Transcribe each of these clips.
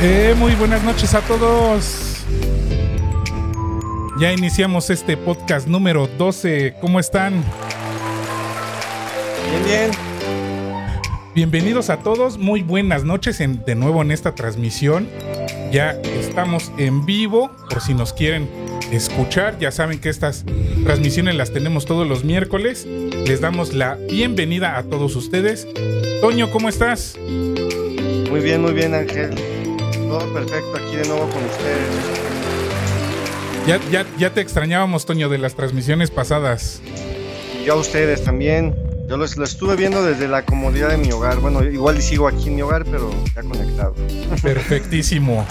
Eh, muy buenas noches a todos. Ya iniciamos este podcast número 12. ¿Cómo están? Bien, bien. Bienvenidos a todos. Muy buenas noches en- de nuevo en esta transmisión. Ya estamos en vivo por si nos quieren escuchar. Ya saben que estas transmisiones las tenemos todos los miércoles. Les damos la bienvenida a todos ustedes. Toño, ¿cómo estás? Muy bien, muy bien, Ángel. Todo perfecto aquí de nuevo con ustedes. Ya, ya, ya te extrañábamos, Toño, de las transmisiones pasadas. Y yo a ustedes también. Yo los, lo estuve viendo desde la comodidad de mi hogar. Bueno, igual sigo aquí en mi hogar, pero ya conectado. Perfectísimo.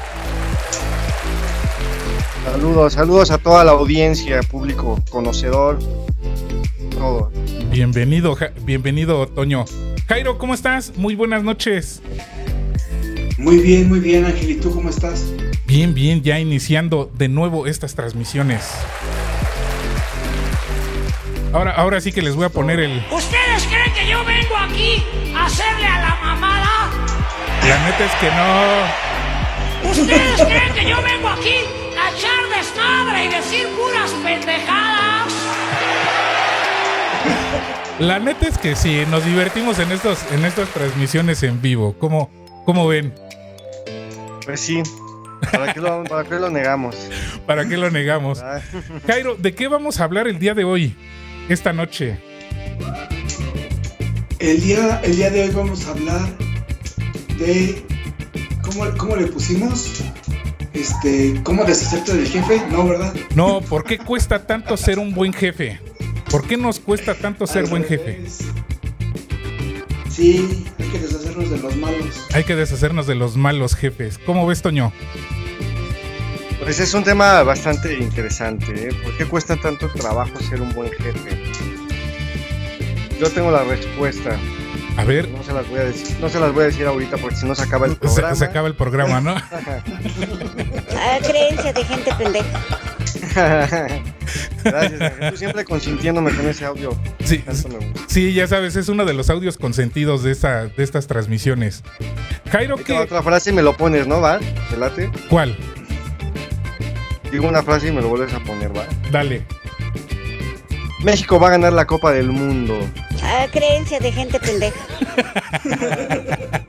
Saludos, saludos a toda la audiencia, público conocedor. Todo. Bienvenido, Ja- bienvenido, Toño. Jairo, ¿cómo estás? Muy buenas noches. Muy bien, muy bien, Ángel. ¿Y tú cómo estás? Bien, bien, ya iniciando de nuevo estas transmisiones. Ahora, ahora sí que les voy a poner el. ¿Ustedes creen que yo vengo aquí a hacerle a la mamada? La neta es que no. ¿Ustedes creen que yo vengo aquí a echar desmadre y decir puras pendejadas? La neta es que sí, nos divertimos en estos, en estas transmisiones en vivo. ¿Cómo, cómo ven? Pues sí. ¿Para qué lo, para qué lo negamos? ¿Para qué lo negamos? Ah, Jairo, ¿de qué vamos a hablar el día de hoy? Esta noche. El día, el día de hoy vamos a hablar de. ¿Cómo, cómo le pusimos? Este. ¿Cómo deshacerte del jefe? No, ¿verdad? No, ¿por qué cuesta tanto ser un buen jefe? ¿Por qué nos cuesta tanto ser Al buen jefe? Sí, hay que deshacernos de los malos. Hay que deshacernos de los malos jefes. ¿Cómo ves, Toño? Pues es un tema bastante interesante. ¿eh? ¿Por qué cuesta tanto trabajo ser un buen jefe? Yo tengo la respuesta. A ver, No se las voy a decir, no se las voy a decir ahorita porque si no se acaba el se, programa. se acaba el programa, ¿no? Ah, creencia de gente pendeja. Gracias. Tú siempre consintiéndome con ese audio. Sí, ya sabes, es uno de los audios consentidos de, esta, de estas transmisiones. Jairo, ¿qué? otra frase y me lo pones, ¿no? ¿Va? ¿Te late? ¿Cuál? Digo una frase y me lo vuelves a poner, ¿va? Dale. México va a ganar la Copa del Mundo. Ah, creencia de gente pendeja.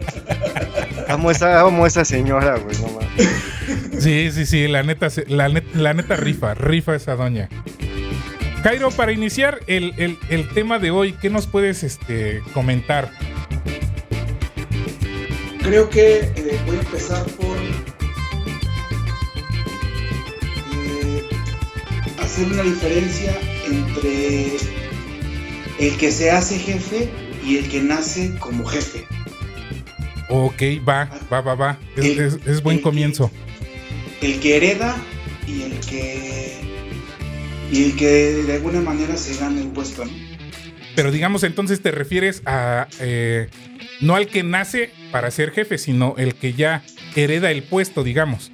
Amo a esa, amo esa señora, güey, no mames. Sí, sí, sí, la neta, la, net- la neta rifa, rifa esa doña. Jairo, para iniciar el, el- el tema de hoy, ¿qué nos puedes este, comentar? Creo que eh, voy a empezar por. eh, hacer una diferencia entre el que se hace jefe y el que nace como jefe. Ok, va, va, va, va. Es, El- es- es buen comienzo. El que hereda y el que y el que de alguna manera se gana el puesto, ¿no? Pero digamos, entonces te refieres a eh, no al que nace para ser jefe, sino el que ya hereda el puesto, digamos.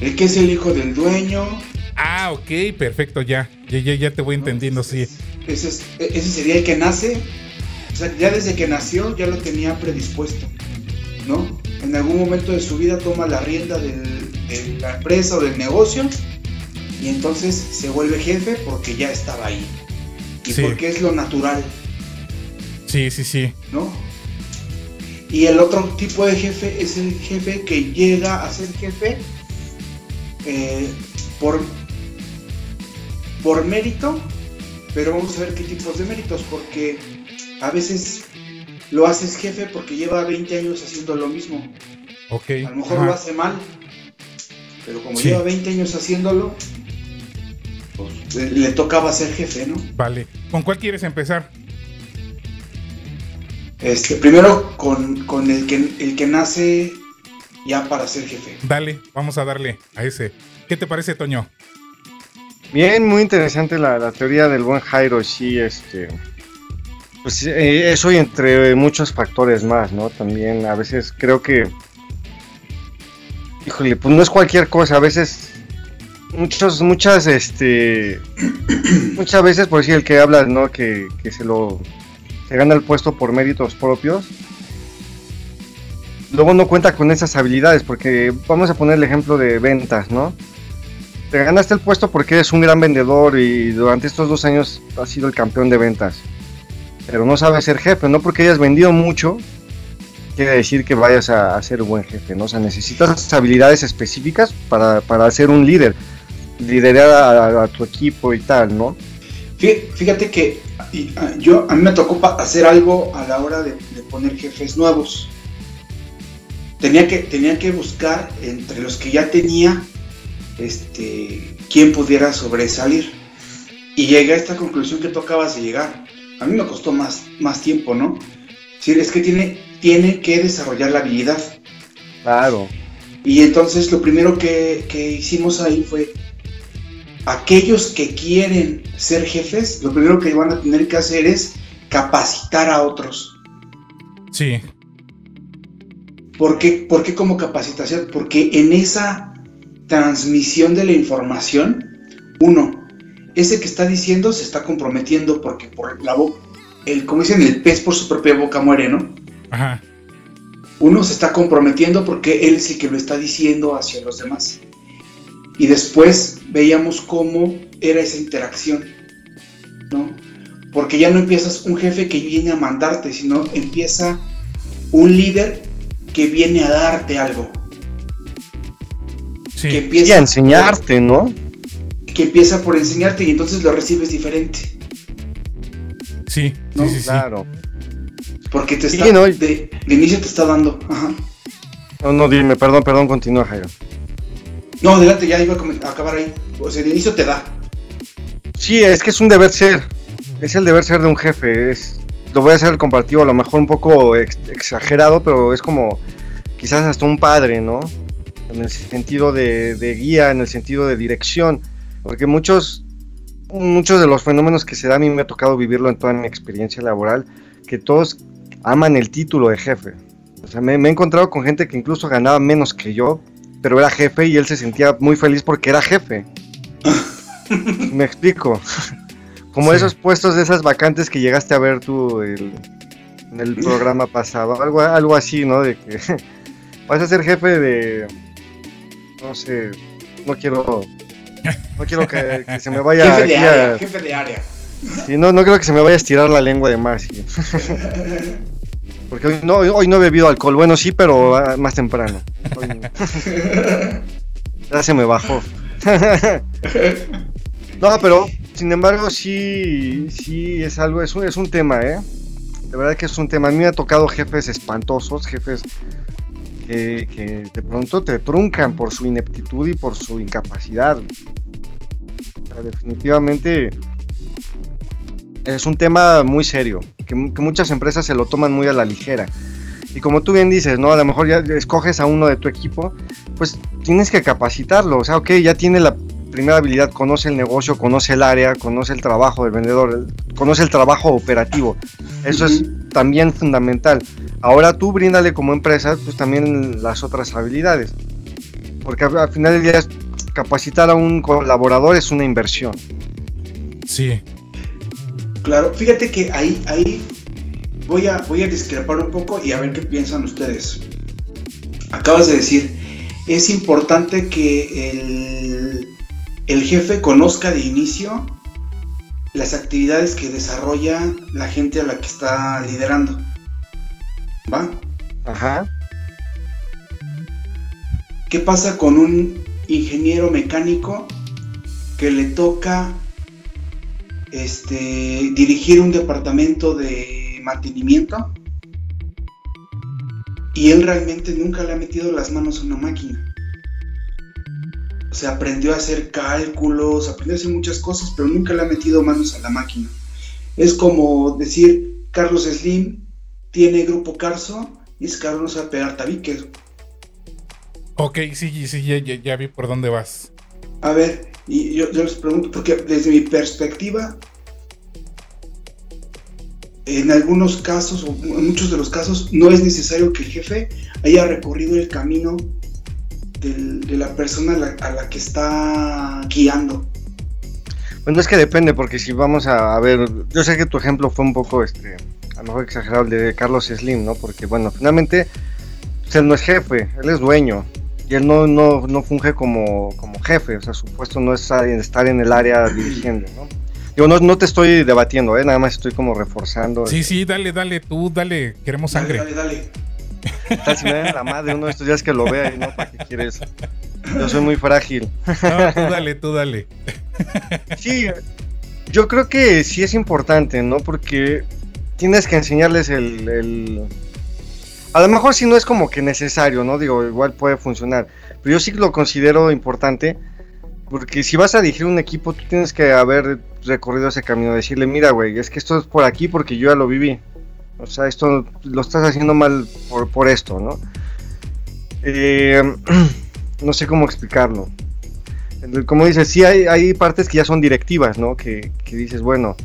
El que es el hijo del dueño, Ah, ok, perfecto, ya. Ya, ya, ya te voy entendiendo, sí. ese, es- ese sería el que nace, o sea, ya desde que nació ya lo tenía predispuesto, ¿no? En algún momento de su vida toma la rienda del- de la empresa o del negocio y entonces se vuelve jefe porque ya estaba ahí y Sí. porque es lo natural. Sí, sí, sí. ¿no? Y el otro tipo de jefe es el jefe que llega a ser jefe eh, por, por mérito, pero vamos a ver qué tipos de méritos, porque a veces lo haces jefe porque lleva 20 años haciendo lo mismo. Ok. A lo mejor ajá. lo hace mal, pero como Sí. lleva 20 años haciéndolo, pues le, le tocaba ser jefe, ¿no? Vale. ¿Con cuál quieres empezar? Este, primero con, con el, que, el que nace ya para ser jefe. Dale, vamos a darle a ese. ¿Qué te parece, Toño? Bien, muy interesante la, la teoría del buen Jairo, sí, este. Pues eh, eso y entre muchos factores más, ¿no? También a veces creo que. Híjole, pues no es cualquier cosa, a veces. Muchos, muchas, este. muchas veces, por decir el que habla, ¿no? Que, que se lo. Se gana el puesto por méritos propios. Luego no cuenta con esas habilidades, porque vamos a poner el ejemplo de ventas, ¿no? te ganaste el puesto porque eres un gran vendedor y durante estos dos años has sido el campeón de ventas. Pero no sabes ser jefe, no porque hayas vendido mucho, quiere decir que vayas a, ser un buen jefe, ¿no? O sea, necesitas habilidades específicas para, para ser un líder, liderar a, tu equipo y tal, ¿no? Fíjate que ah, yo, a mí me tocó hacer algo a la hora de, poner jefes nuevos. Tenía que, tenía que buscar entre los que ya tenía este, quién pudiera sobresalir. Y llegué a esta conclusión que tú acabas de llegar. A mí me costó más, más tiempo, ¿no? Es que tiene, tiene que desarrollar la habilidad. Claro. Y entonces lo primero que, que hicimos ahí fue, aquellos que quieren ser jefes, lo primero que van a tener que hacer es capacitar a otros. Sí. ¿Por qué, ¿Por qué como capacitación? Porque en esa transmisión de la información, uno, ese que está diciendo se está comprometiendo porque por la boca, el, como dicen, el pez por su propia boca muere, ¿no? Ajá. Uno se está comprometiendo porque él sí que lo está diciendo hacia los demás. Y después veíamos cómo era esa interacción, ¿no? Porque ya no empiezas un jefe que viene a mandarte, sino empieza un líder que viene a darte algo. Que empieza a enseñarte, ¿no? Que empieza por enseñarte y entonces lo recibes diferente. Sí, ¿no? sí, claro. Porque te está, de, inicio te está dando. Ajá. No, no, dime, perdón, perdón, continúa, Jairo. No, adelante, ya iba a acabar ahí. O sea, de inicio te da. Sí, es que es un deber ser. Es el deber ser de un jefe. Es, lo voy a hacer el comparativo, a lo mejor un poco exagerado, pero es como quizás hasta un padre, ¿no? en el sentido de, guía, en el sentido de dirección, porque muchos, muchos de los fenómenos que se dan, a mí me ha tocado vivirlo en toda mi experiencia laboral, que todos aman el título de jefe. O sea, me, he encontrado con gente que incluso ganaba menos que yo, pero era jefe y él se sentía muy feliz porque era jefe. me explico. Como esos puestos de esas vacantes que llegaste a ver tú en el programa pasado, algo, algo así, ¿no? De que vas a ser jefe de, no sé, no quiero, no quiero que, se me vaya jefe de área, jefe de área. Sí, no, no creo que se me vaya a estirar la lengua de más. Porque hoy no, hoy no he bebido alcohol. Bueno, sí, pero ah, más temprano. Ya se me bajó. No, pero sin embargo sí, sí es algo, es un, es un tema, ¿eh? De verdad que es un tema. A mí me ha tocado jefes espantosos, jefes que, de pronto te truncan por su ineptitud y por su incapacidad. definitivamente es un tema muy serio, que, muchas empresas se lo toman muy a la ligera. Y como tú bien dices, ¿no? A lo mejor ya escoges a uno de tu equipo, pues tienes que capacitarlo. O sea, ok, ya tiene la primera habilidad, conoce el negocio, conoce el área, conoce el trabajo del vendedor, conoce el trabajo operativo. Eso es también fundamental. Ahora tú bríndale como empresa pues también las otras habilidades. Porque al final del día capacitar a un colaborador es una inversión. Sí. Claro, fíjate que ahí, ahí voy a, voy a discrepar un poco y a ver qué piensan ustedes. Acabas de decir, es importante que el el jefe conozca de inicio las actividades que desarrolla la gente a la que está liderando. ¿Va? Ajá. ¿Qué pasa con un ingeniero mecánico que le toca este, dirigir un departamento de mantenimiento y él realmente nunca le ha metido las manos a una máquina? se aprendió a hacer cálculos, aprendió a hacer muchas cosas, pero nunca le ha metido manos a la máquina. Es como decir, Carlos Slim tiene Grupo Carso y ese cabrón no sabe pegar tabiques. Ok, sí, sí, ya, ya- ya vi por dónde vas. A ver, y yo, les pregunto, porque desde mi perspectiva, en algunos casos, o en muchos de los casos, no es necesario que el jefe haya recorrido el camino de la persona a la, que está guiando. Bueno, es que depende, porque si vamos a, a ver, yo sé que tu ejemplo fue un poco, este, a lo mejor exagerado, el de Carlos Slim, ¿no? Porque, bueno, finalmente, pues, él no es jefe, él es dueño, y él no, no, no funge como, como jefe, o sea, su puesto no es estar en- estar en el área dirigiendo, ¿no? Digo, no, no te estoy debatiendo, ¿eh? Nada más estoy como reforzando. Sí, sí, dale, dale, tú, dale, queremos sangre. Dale, dale, dale. Tal si me dan la madre uno de estos días que lo vea y no, ¿para qué quieres? Yo soy muy frágil. No, tú dale, tú dale. Sí, yo creo que sí es importante, ¿no? Porque tienes que enseñarles el, el- A lo mejor sí no es como que necesario, ¿no? Digo, igual puede funcionar. Pero yo sí lo considero importante. Porque si vas a dirigir un equipo, tú tienes que haber recorrido ese camino. Decirle, mira, güey, es que esto es por aquí porque yo ya lo viví. O sea, esto lo estás haciendo mal por, esto, ¿no? Eh, no sé cómo explicarlo. Como dices, sí hay, hay partes que ya son directivas, ¿no? Que, que dices, bueno,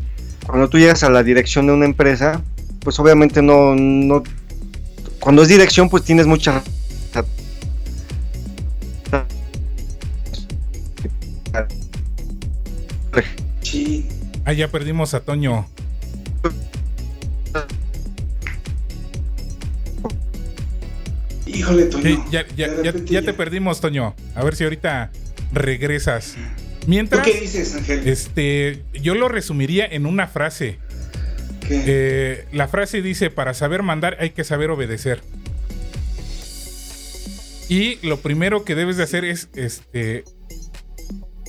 cuando tú llegas a la dirección de una empresa, pues obviamente no cuando es dirección, pues tienes mucha Sí. Ah, ya perdimos a Toño. Híjole, Toño. Sí, ya, ya- ya te perdimos, Toño. A ver si ahorita regresas. Mientras, ¿Tú qué dices, Ángel? este, yo lo resumiría en una frase. Eh, la frase dice, para saber mandar hay que saber obedecer. Y lo primero que debes de hacer es, este,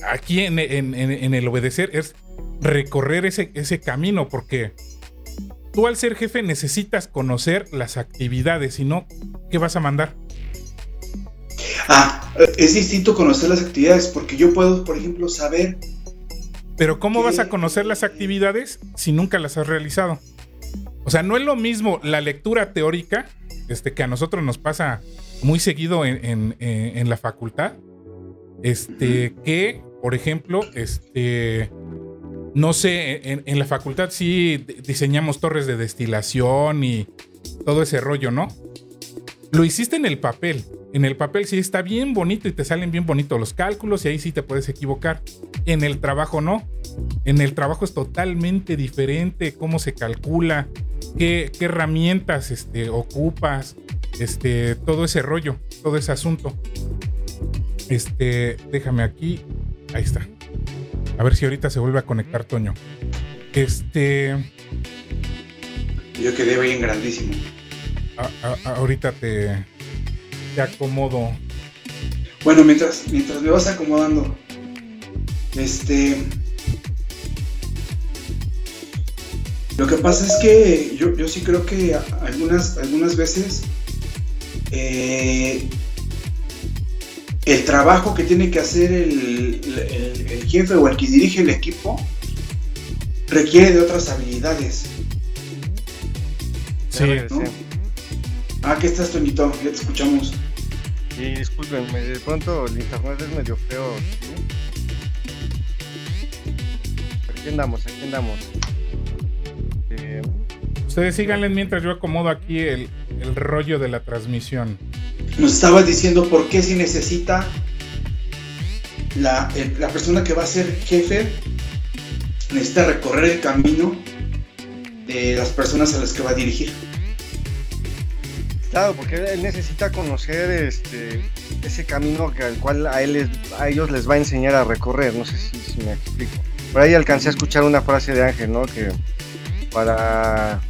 aquí en, en- en- en el obedecer, es recorrer ese, ese camino, porque tú al ser jefe necesitas conocer las actividades, si no, ¿qué vas a mandar? Ah, es distinto conocer las actividades, porque yo puedo, por ejemplo, saber Pero ¿cómo ¿Qué? vas a conocer las actividades si nunca las has realizado? O sea, no es lo mismo la lectura teórica, este, que a nosotros nos pasa muy seguido en, en- en- en la facultad, este, que, por ejemplo, este, no sé, en, en la facultad sí diseñamos torres de destilación y todo ese rollo, ¿no? Lo hiciste en el papel. En el papel sí está bien bonito y te salen bien bonitos los cálculos y ahí sí te puedes equivocar. En el trabajo no. En el trabajo es totalmente diferente cómo se calcula, qué, qué herramientas este, ocupas, este, todo ese rollo, todo ese asunto. Este, déjame aquí. Ahí está. A ver si ahorita se vuelve a conectar Toño. Este, yo quedé bien grandísimo. a- a- ahorita te, te acomodo. Bueno, mientras, mientras me vas acomodando, este. Lo que pasa es que yo, yo sí creo que algunas, algunas veces eh, el trabajo que tiene que hacer el, el- el jefe o el que dirige el equipo requiere de otras habilidades. Sí, ¿no? Ah, ¿qué estás, Toñito? Ya te escuchamos. Y discúlpenme, de pronto el internet es medio feo. ¿sí? Pero Aquí andamos, aquí andamos. Eh, ustedes síganle mientras yo acomodo aquí el, el rollo de la transmisión. Nos estabas diciendo por qué si necesita la, el- la persona que va a ser jefe necesita recorrer el camino de las personas a las que va a dirigir. Claro, porque él necesita conocer este ese camino que al cual a él a ellos les va a enseñar a recorrer. No sé si, me explico. Por ahí alcancé a escuchar una frase de Ángel, ¿no? Que para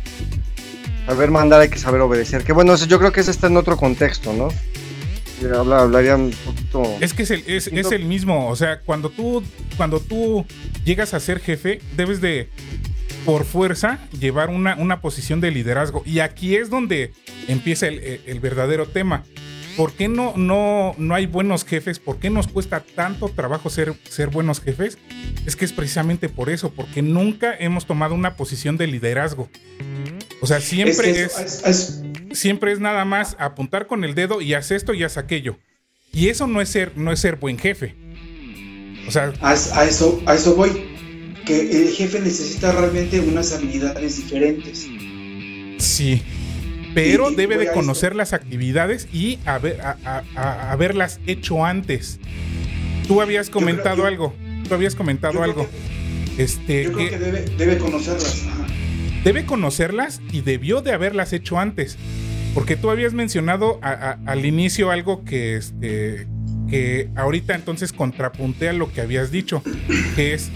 saber mandar hay que saber obedecer. Que bueno, eso yo creo que ese está en otro contexto, ¿no? Habla- hablaría un poquito. Es que es el, es, es el mismo, o sea, cuando tú, cuando tú llegas a ser jefe, debes de, por fuerza, llevar una, una posición de liderazgo. Y aquí es donde empieza el, el- verdadero tema. ¿Por qué no, no, no hay buenos jefes? ¿Por qué nos cuesta tanto trabajo ser, ser buenos jefes? Es que es precisamente por eso, porque nunca hemos tomado una posición de liderazgo. O sea, siempre es, es, es- siempre es nada más apuntar con el dedo y haz esto y haz aquello. Y eso no es ser, no es ser buen jefe. O sea, a, a eso, a eso voy. Que el jefe necesita realmente unas habilidades diferentes. sí. Pero debe de conocer las actividades y haber, a- a- a- haberlas hecho antes. Tú habías comentado yo- algo. Tú habías comentado algo. que- Este, Yo creo que que debe, debe conocerlas. ajá. debe conocerlas y debió de haberlas hecho antes. Porque tú habías mencionado a- al inicio algo que, este, que ahorita entonces contrapunté a lo que habías dicho, que es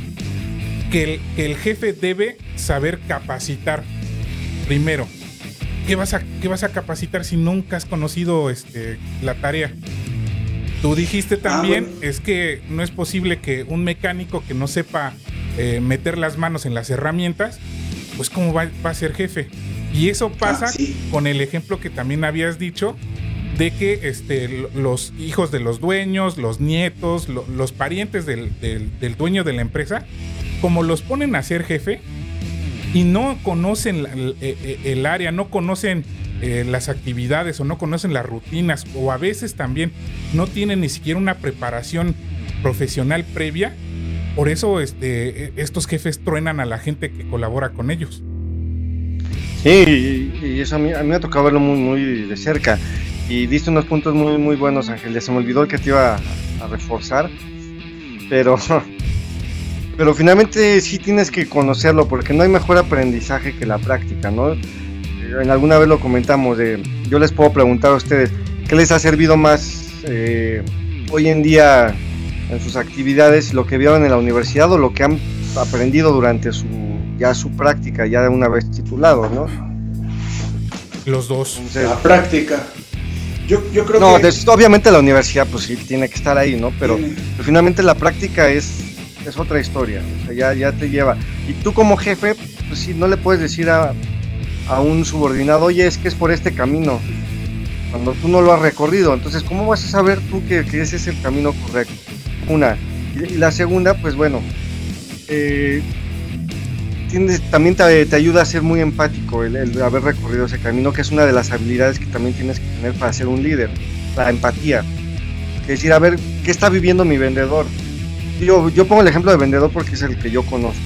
que el, que el jefe debe saber capacitar primero. ¿Qué vas, a, qué vas a capacitar si nunca has conocido este, la tarea? Tú dijiste también, bueno. es que no es posible que un mecánico que no sepa eh, meter las manos en las herramientas, pues cómo va, va a ser jefe. Y eso pasa Ah, sí. con el ejemplo que también habías dicho de que este, lo- los hijos de los dueños, los nietos, lo- los parientes del, del- del dueño de la empresa, como los ponen a ser jefe y no conocen el, el- el área, no conocen eh, las actividades o no conocen las rutinas o a veces también no tienen ni siquiera una preparación profesional previa, por eso este, estos jefes truenan a la gente que colabora con ellos. Sí, y, eso a mí, a mí me ha tocado verlo muy, muy de cerca. Y diste unos puntos muy, muy buenos, Ángel. Ya se me olvidó el que te iba a, a reforzar. Pero, pero finalmente sí tienes que conocerlo, porque no hay mejor aprendizaje que la práctica, ¿no? Eh, En alguna vez lo comentamos, de, yo les puedo preguntar a ustedes, ¿qué les ha servido más eh, hoy en día en sus actividades, lo que vieron en la universidad o lo que han aprendido durante su ya su práctica, ya una vez titulados, ¿no? Los dos. Entonces, La práctica. Yo, yo creo no, que. des- obviamente la universidad pues sí tiene que estar ahí, ¿no? Pero finalmente la práctica es, es otra historia, o sea, ya, ya te lleva. Y tú como jefe, pues sí, no le puedes decir a, a un subordinado, oye, es que es por este camino, cuando tú no lo has recorrido. Entonces, ¿cómo vas a saber tú que, ese es el camino correcto? Una. Y, y la segunda, pues bueno, eh, tienes- también te, te ayuda a ser muy empático el, el haber recorrido ese camino, que es una de las habilidades que también tienes que tener para ser un líder, la empatía. Es decir, a ver, ¿qué está viviendo mi vendedor? Yo, yo pongo el ejemplo de vendedor porque es el que yo conozco.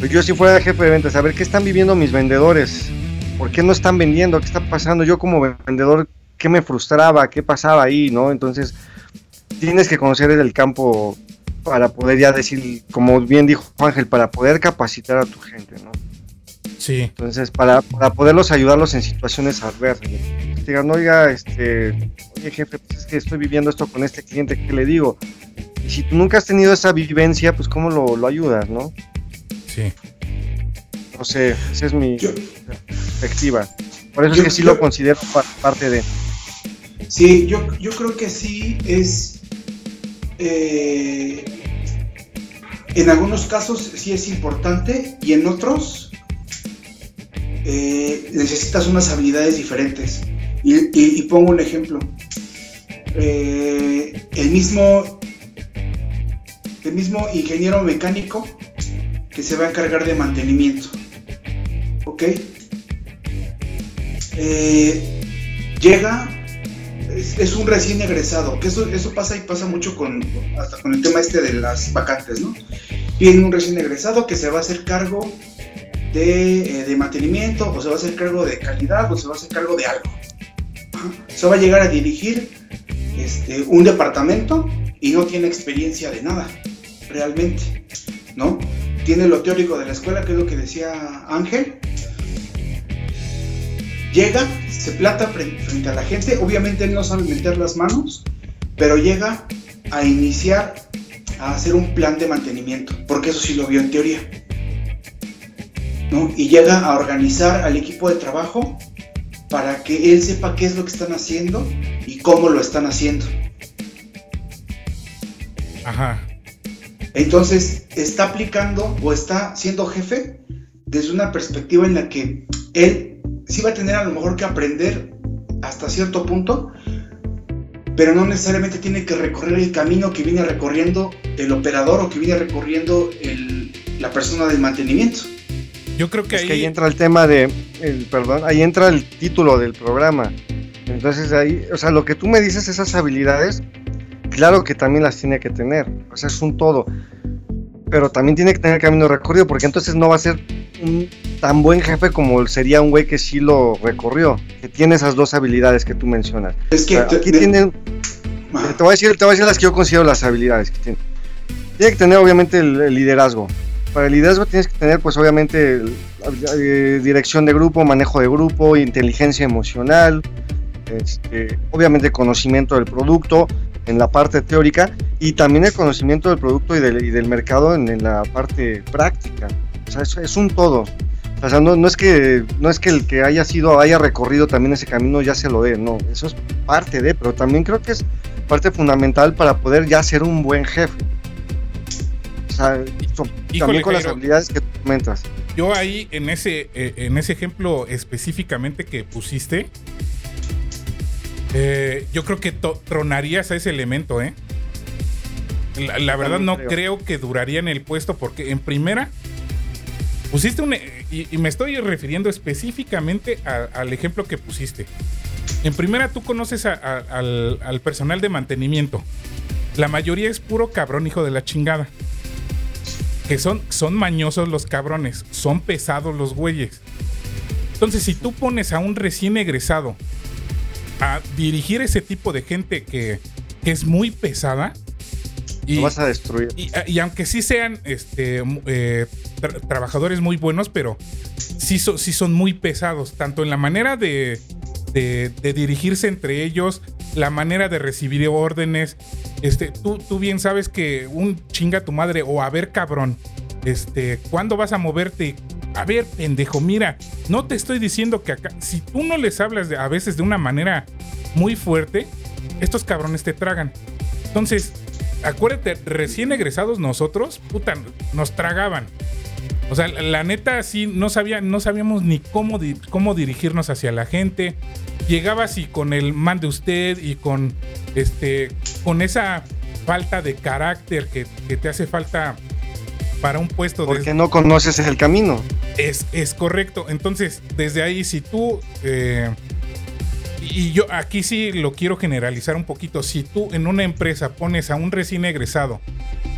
Pero yo si fuera jefe de ventas, a ver, ¿qué están viviendo mis vendedores? ¿Por qué no están vendiendo? ¿Qué está pasando? Yo como vendedor, ¿qué me frustraba? ¿Qué pasaba ahí? ¿No? Entonces, tienes que conocer el campo para poder ya decir, como bien dijo Ángel, para poder capacitar a tu gente, ¿no? Sí. Entonces, para, para poderlos ayudarlos en situaciones adversas. Digan, oiga, este, oye jefe, pues es que estoy viviendo esto con este cliente, ¿qué le digo? Y si tú nunca has tenido esa vivencia, pues cómo lo, lo ayudas, ¿no? Sí. No sé, esa es mi Yo- perspectiva. Por eso Yo- es que sí yo- lo considero pa- parte de... Sí, yo, yo creo que sí es. eh, en algunos casos sí es importante y en otros eh, necesitas unas habilidades diferentes. Y, y- y pongo un ejemplo. Eh, el mismo. El mismo ingeniero mecánico que se va a encargar de mantenimiento. ¿Ok? Eh, llega es, un recién egresado, que eso, eso pasa y pasa mucho con, hasta con el tema este de las vacantes, ¿no? Viene un recién egresado que se va a hacer cargo de, eh, de mantenimiento, o se va a hacer cargo de calidad, o se va a hacer cargo de algo. Se va a llegar a dirigir este, un departamento y no tiene experiencia de nada, realmente, ¿no? Tiene lo teórico de la escuela, que es lo que decía Ángel, llega, se planta fre- frente a la gente, obviamente él no sabe meter las manos, pero llega a iniciar a hacer un plan de mantenimiento, porque eso sí lo vio en teoría. ¿no? Y llega a organizar al equipo de trabajo para que él sepa qué es lo que están haciendo y cómo lo están haciendo. Ajá. Entonces, está aplicando o está siendo jefe desde una perspectiva en la que él sí va a tener a lo mejor que aprender hasta cierto punto, pero no necesariamente tiene que recorrer el camino que viene recorriendo el operador o que viene recorriendo el- la persona del mantenimiento. Yo creo que es ahí... que ahí entra el tema de, el, perdón, ahí entra el título del programa. Entonces ahí, o sea, lo que tú me dices, esas habilidades, claro que también las tiene que tener, o sea, es un todo. Pero también tiene que tener camino recorrido, porque entonces no va a ser un tan buen jefe como sería un güey que sí lo recorrió, que tiene esas dos habilidades que tú mencionas. Es que O sea, te- aquí de- tienen, Ah, te voy, a decir, te voy a decir las que yo considero las habilidades que tiene. Tiene que tener obviamente el, el liderazgo. Para el liderazgo tienes que tener pues obviamente eh, dirección de grupo, manejo de grupo, inteligencia emocional, este, obviamente conocimiento del producto en la parte teórica y también el conocimiento del producto y del, mercado en, en la parte práctica. O sea, es, es un todo. O sea, no, no es que no es que el que haya sido haya recorrido también ese camino ya se lo dé, no, eso es parte de, pero también creo que es parte fundamental para poder ya ser un buen jefe. Sea, Híjole, también con las habilidades que comentas. Yo ahí, en ese, eh, en ese ejemplo específicamente que pusiste, eh, yo creo que tronarías a ese elemento, ¿eh? La, la verdad no creo. creo. que duraría en el puesto porque en primera pusiste un... e- Y, y me estoy refiriendo específicamente a- al ejemplo que pusiste. En primera tú conoces a- a- al, al personal de mantenimiento. La mayoría es puro cabrón hijo de la chingada. Que son, son mañosos los cabrones, son pesados los güeyes. Entonces, si tú pones a un recién egresado a dirigir ese tipo de gente que, que es muy pesada, y, Lo vas a destruir. y, y aunque sí sean este, eh, tra- trabajadores muy buenos, pero sí, so- sí son muy pesados, tanto en la manera de, de- de dirigirse entre ellos, la manera de recibir órdenes. Este, tú, bien sabes que un chinga tu madre o a ver cabrón, este, ¿cuándo vas a moverte? A ver, pendejo, mira, no te estoy diciendo que acá, si tú no les hablas de, a veces de una manera muy fuerte, estos cabrones te tragan. Entonces, acuérdate, recién egresados nosotros, puta, nos tragaban. O sea, la, neta sí no sabía, no sabíamos ni cómo, cómo dirigirnos hacia la gente. Llegabas y con el man de usted y con este con esa falta de carácter que, que te hace falta para un puesto de Porque no conoces el camino. es, es correcto. Entonces, desde ahí, si tú. eh, y yo aquí sí lo quiero generalizar un poquito. Si tú en una empresa pones a un recién egresado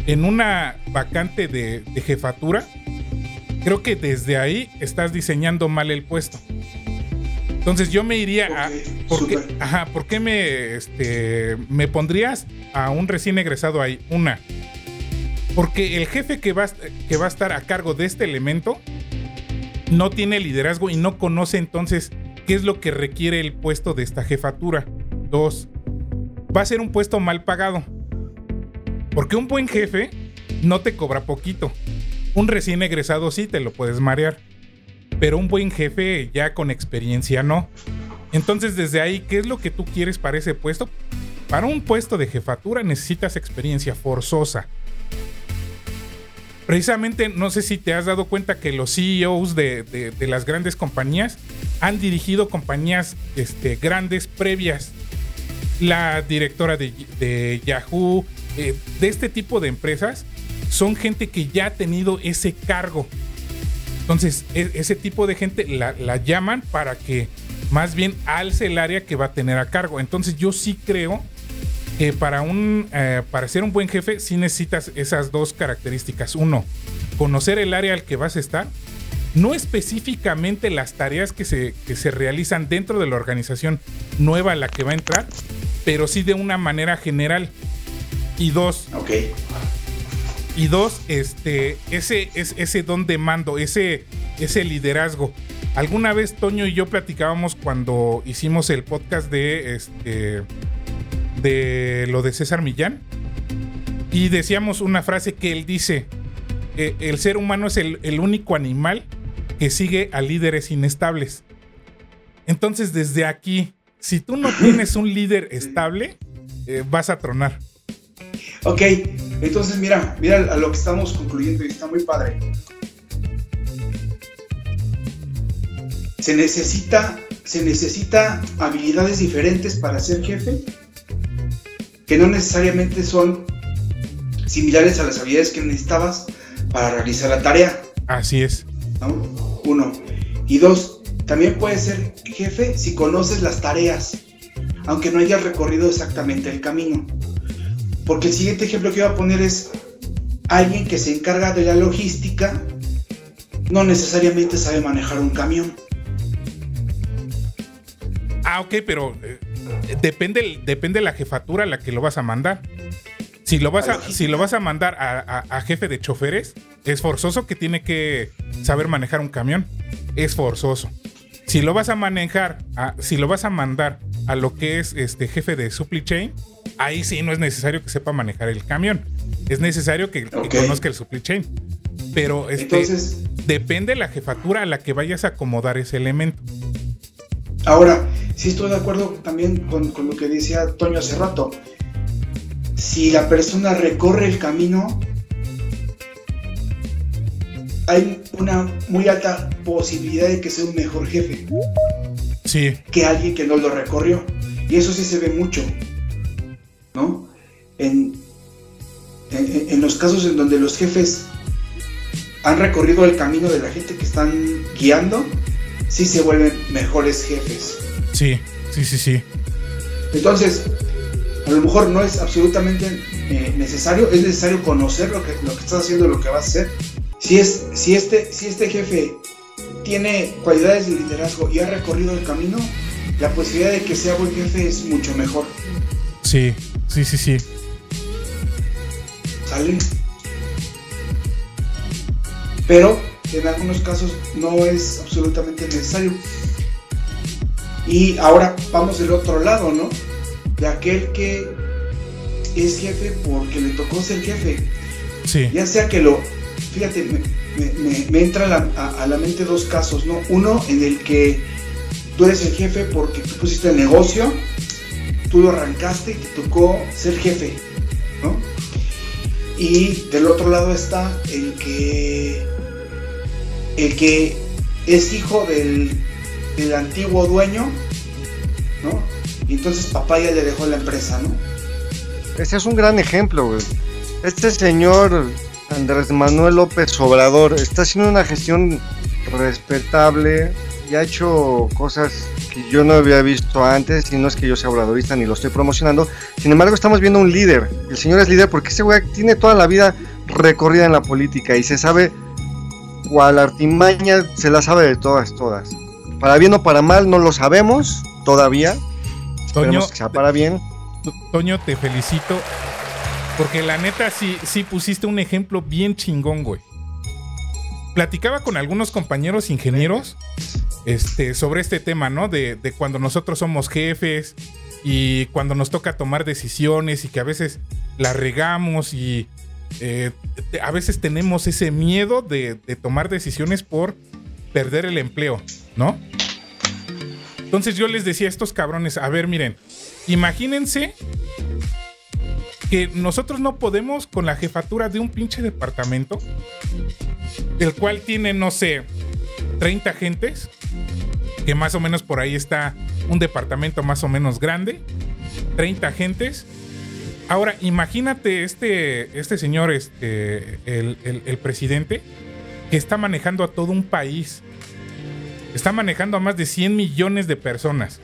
en una vacante de, de jefatura, creo que desde ahí estás diseñando mal el puesto. Entonces yo me iría a. ¿Por qué, ajá, ¿por qué me, este, me pondrías a un recién egresado ahí? Una, porque el jefe que va, que va a estar a cargo de este elemento no tiene liderazgo y no conoce entonces qué es lo que requiere el puesto de esta jefatura. Dos, va a ser un puesto mal pagado. Porque un buen jefe no te cobra poquito. Un recién egresado sí te lo puedes marear. Pero un buen jefe ya con experiencia no. Entonces desde ahí, ¿qué es lo que tú quieres para ese puesto? Para un puesto de jefatura necesitas experiencia forzosa. Precisamente, no sé si te has dado cuenta que los CEOs de, de- las grandes compañías han dirigido compañías este, grandes previas. La directora de, de Yahoo, eh, de este tipo de empresas, son gente que ya ha tenido ese cargo. Entonces, e- ese tipo de gente la, la llaman para que más bien alce el área que va a tener a cargo. Entonces, yo sí creo que para un eh, para ser un buen jefe sí necesitas esas dos características. Uno, conocer el área al que vas a estar. No específicamente las tareas que se, que se realizan dentro de la organización nueva a la que va a entrar, pero sí de una manera general. Y dos, Ok. Y dos, este, ese, es, ese don de mando, ese, ese liderazgo. Alguna vez Toño y yo platicábamos cuando hicimos el podcast de este de lo de César Millán y decíamos una frase que él dice: eh, el ser humano es el, el único animal que sigue a líderes inestables. Entonces, desde aquí, si tú no tienes un líder estable, eh, vas a tronar. Ok, entonces mira, mira a lo que estamos concluyendo y está muy padre. Se necesita, se necesita habilidades diferentes para ser jefe, que no necesariamente son similares a las habilidades que necesitabas para realizar la tarea. Así es. ¿no? Uno. Y dos, también puede ser jefe si conoces las tareas, aunque no hayas recorrido exactamente el camino. Porque el siguiente ejemplo que voy a poner es alguien que se encarga de la logística, no necesariamente sabe manejar un camión. Ah, ok, pero eh, depende, depende de la jefatura a la que lo vas a mandar. Si lo vas a, si lo vas a mandar a, a- a jefe de choferes, es forzoso que tiene que saber manejar un camión. Es forzoso. Si lo vas a manejar, a- si lo vas a mandar a lo que es este jefe de supply chain, ahí sí no es necesario que sepa manejar el camión. Es necesario que, conozca el supply chain. Pero este, Entonces, depende de la jefatura a la que vayas a acomodar ese elemento. ahora, sí estoy de acuerdo también con, con lo que decía Toño hace rato. Si la persona recorre el camino, hay una muy alta posibilidad de que sea un mejor jefe. Sí, que alguien que no lo recorrió. Y eso sí se ve mucho, ¿no? En, en, en los casos en donde los jefes han recorrido el camino de la gente que están guiando, sí se vuelven mejores jefes. sí, sí, sí, sí. Entonces, a lo mejor no es absolutamente eh, necesario, es necesario conocer lo que, lo que estás haciendo, lo que vas a hacer. Si, es, si, este, si este jefe tiene cualidades de liderazgo y ha recorrido el camino, la posibilidad de que sea buen jefe es mucho mejor. Sí, sí, sí, sí. ¿Sale? Pero en algunos casos no es absolutamente necesario. Y ahora vamos del otro lado, ¿no? De aquel que es jefe porque le tocó ser jefe. Sí, Ya sea que lo. Fíjate, me, me- entra a la, a- a la mente dos casos, ¿no? Uno en el que tú eres el jefe porque tú pusiste el negocio, tú lo arrancaste y te tocó ser jefe, ¿no? Y del otro lado está el que. El que es hijo del, del antiguo dueño, ¿no? Y entonces papá ya le dejó la empresa, ¿no? Ese es un gran ejemplo, güey. Este señor Andrés Manuel López Obrador está haciendo una gestión respetable y ha hecho cosas que yo no había visto antes y no es que yo sea obradorista ni lo estoy promocionando. Sin embargo, estamos viendo un líder. El señor es líder porque ese güey tiene toda la vida recorrida en la política y se sabe cual artimaña se la sabe de todas, todas. Para bien o para mal no lo sabemos todavía. Toño, Esperemos que sea para bien. Toño, te felicito. Porque la neta sí, sí pusiste un ejemplo bien chingón, güey. Platicaba con algunos compañeros ingenieros este, sobre este tema, ¿no? De, de cuando nosotros somos jefes y cuando nos toca tomar decisiones y que a veces la regamos y eh, a veces tenemos ese miedo de, de tomar decisiones por perder el empleo, ¿no? Entonces yo les decía a estos cabrones, a ver, miren, imagínense que nosotros no podemos con la jefatura de un pinche departamento, el cual tiene, no sé, 30 agentes, que más o menos por ahí está un departamento más o menos grande, 30 agentes. Ahora, imagínate este, este señor, este, el, el- el presidente, que está manejando a todo un país. Está manejando a más de 100 millones de personas.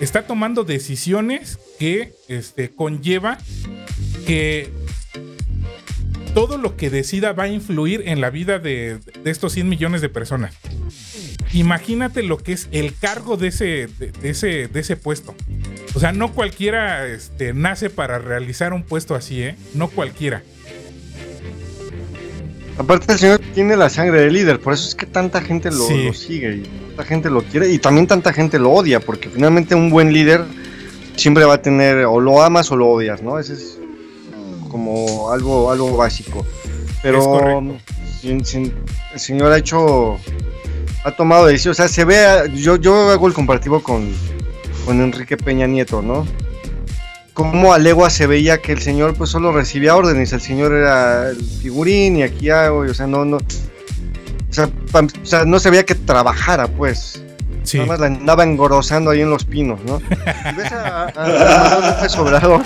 Está tomando decisiones que este, conlleva que todo lo que decida va a influir en la vida de, estos 100 millones de personas. Imagínate lo que es el cargo de ese, de ese, de ese puesto. O sea, no cualquiera este, nace para realizar un puesto así, ¿eh? No cualquiera. Aparte el señor tiene la sangre de líder, por eso es que tanta gente lo, Sí. lo sigue y tanta gente lo quiere y también tanta gente lo odia, porque finalmente un buen líder siempre va a tener o lo amas o lo odias, ¿no? Ese es como algo, algo básico. Pero correcto. sin- sin- el señor ha hecho, ha tomado decisiones, o sea, se ve, yo, yo hago el comparativo con, con Enrique Peña Nieto, ¿no? Como a legua se veía que el señor pues solo recibía órdenes, el señor era el figurín y aquí hago, y, o sea, no, no, o sea, pa- o sea, no se veía que trabajara, pues. Sí. Nada más la andaba engrosando ahí en los pinos, ¿no? Y ves a, a- a Obrador.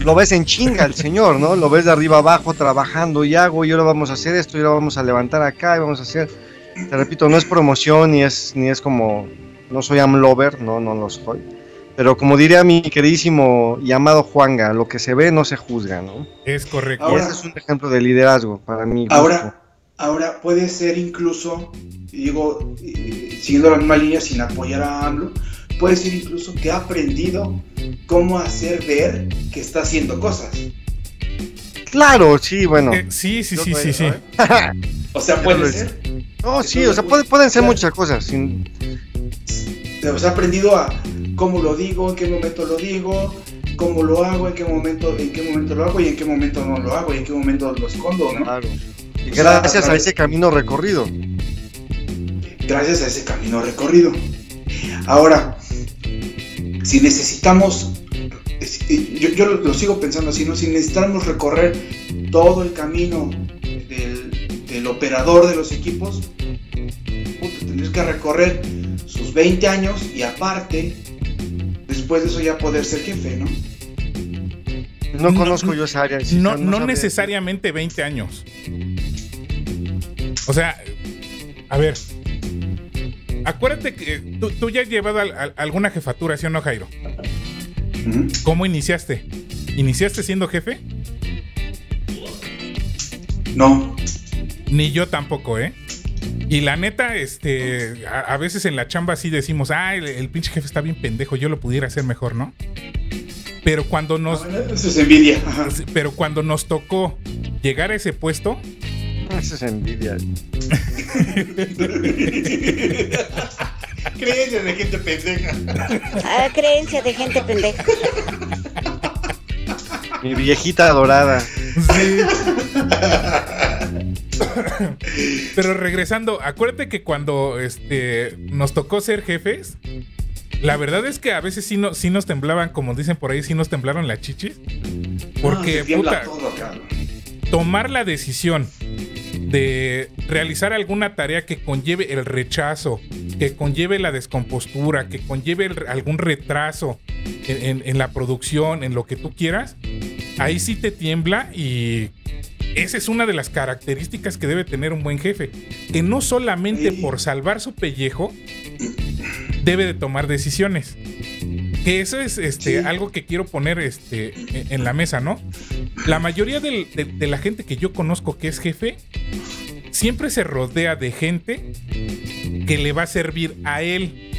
lo ves en chinga el señor, ¿no? Lo ves de arriba abajo trabajando y hago y ahora vamos a hacer esto y ahora vamos a levantar acá y vamos a hacer. Te repito, no es promoción ni es ni es como no soy amlover, no no lo soy. Pero como diría mi queridísimo y amado Juanga, lo que se ve no se juzga, ¿no? Es correcto. Y Ahora- ese es un ejemplo de liderazgo para mí. Ahora, ahora puede ser incluso, digo, eh, siguiendo la misma línea sin apoyar a AMLO, puede ser incluso que ha aprendido cómo hacer ver que está haciendo cosas. Claro, sí, bueno. Eh, sí, sí, sí, sí, sí. ¿eh? O sea, puede ser. No, sí, o sea, puede- pueden ser muchas cosas. sin- Sea, ha aprendido a cómo lo digo, en qué momento lo digo, cómo lo hago, en qué momento, en qué momento lo hago y en qué momento no lo hago y en qué momento lo escondo, ¿no? Claro. Y O sea, gracias a ese camino recorrido. gracias a ese camino recorrido. Ahora, si necesitamos, yo, yo lo, lo sigo pensando así, ¿no? Si necesitamos recorrer todo el camino del, del operador de los equipos, tendrías que recorrer sus 20 años y aparte, después de eso ya poder ser jefe, ¿no? No, No, conozco yo esa área. No, no necesariamente 20 años. O sea, a ver. Acuérdate que tú, tú ya has llevado al- al- alguna jefatura, ¿sí o no, Jairo? ¿Cómo iniciaste? ¿Iniciaste siendo jefe? No, Ni yo tampoco, ¿eh? Y la neta, este, a, a veces en la chamba sí decimos, ah, el, el pinche jefe está bien pendejo, yo lo pudiera hacer mejor, ¿no? Pero cuando nos, eso es envidia. ajá. pero cuando nos tocó llegar a ese puesto, Eso es envidia. Creencias de gente pendeja. Ah, creencia de gente pendeja. Mi viejita dorada. Sí. Pero regresando, acuérdate que cuando este, nos tocó ser jefes, la verdad es que a veces sí, no, sí nos temblaban, como dicen por ahí, sí nos temblaron las chichis. Porque, puta, todo, cabrón. tomar la decisión de realizar alguna tarea que conlleve el rechazo, que conlleve la descompostura, que conlleve el- algún retraso en, en- en la producción, en lo que tú quieras, ahí sí te tiembla y esa es una de las características que debe tener un buen jefe, que no solamente por salvar su pellejo debe de tomar decisiones. Que eso es este, Sí. algo que quiero poner este, en- en la mesa, ¿no? La mayoría del- de, de la gente que yo conozco que es jefe, siempre se rodea de gente que le va a servir a él.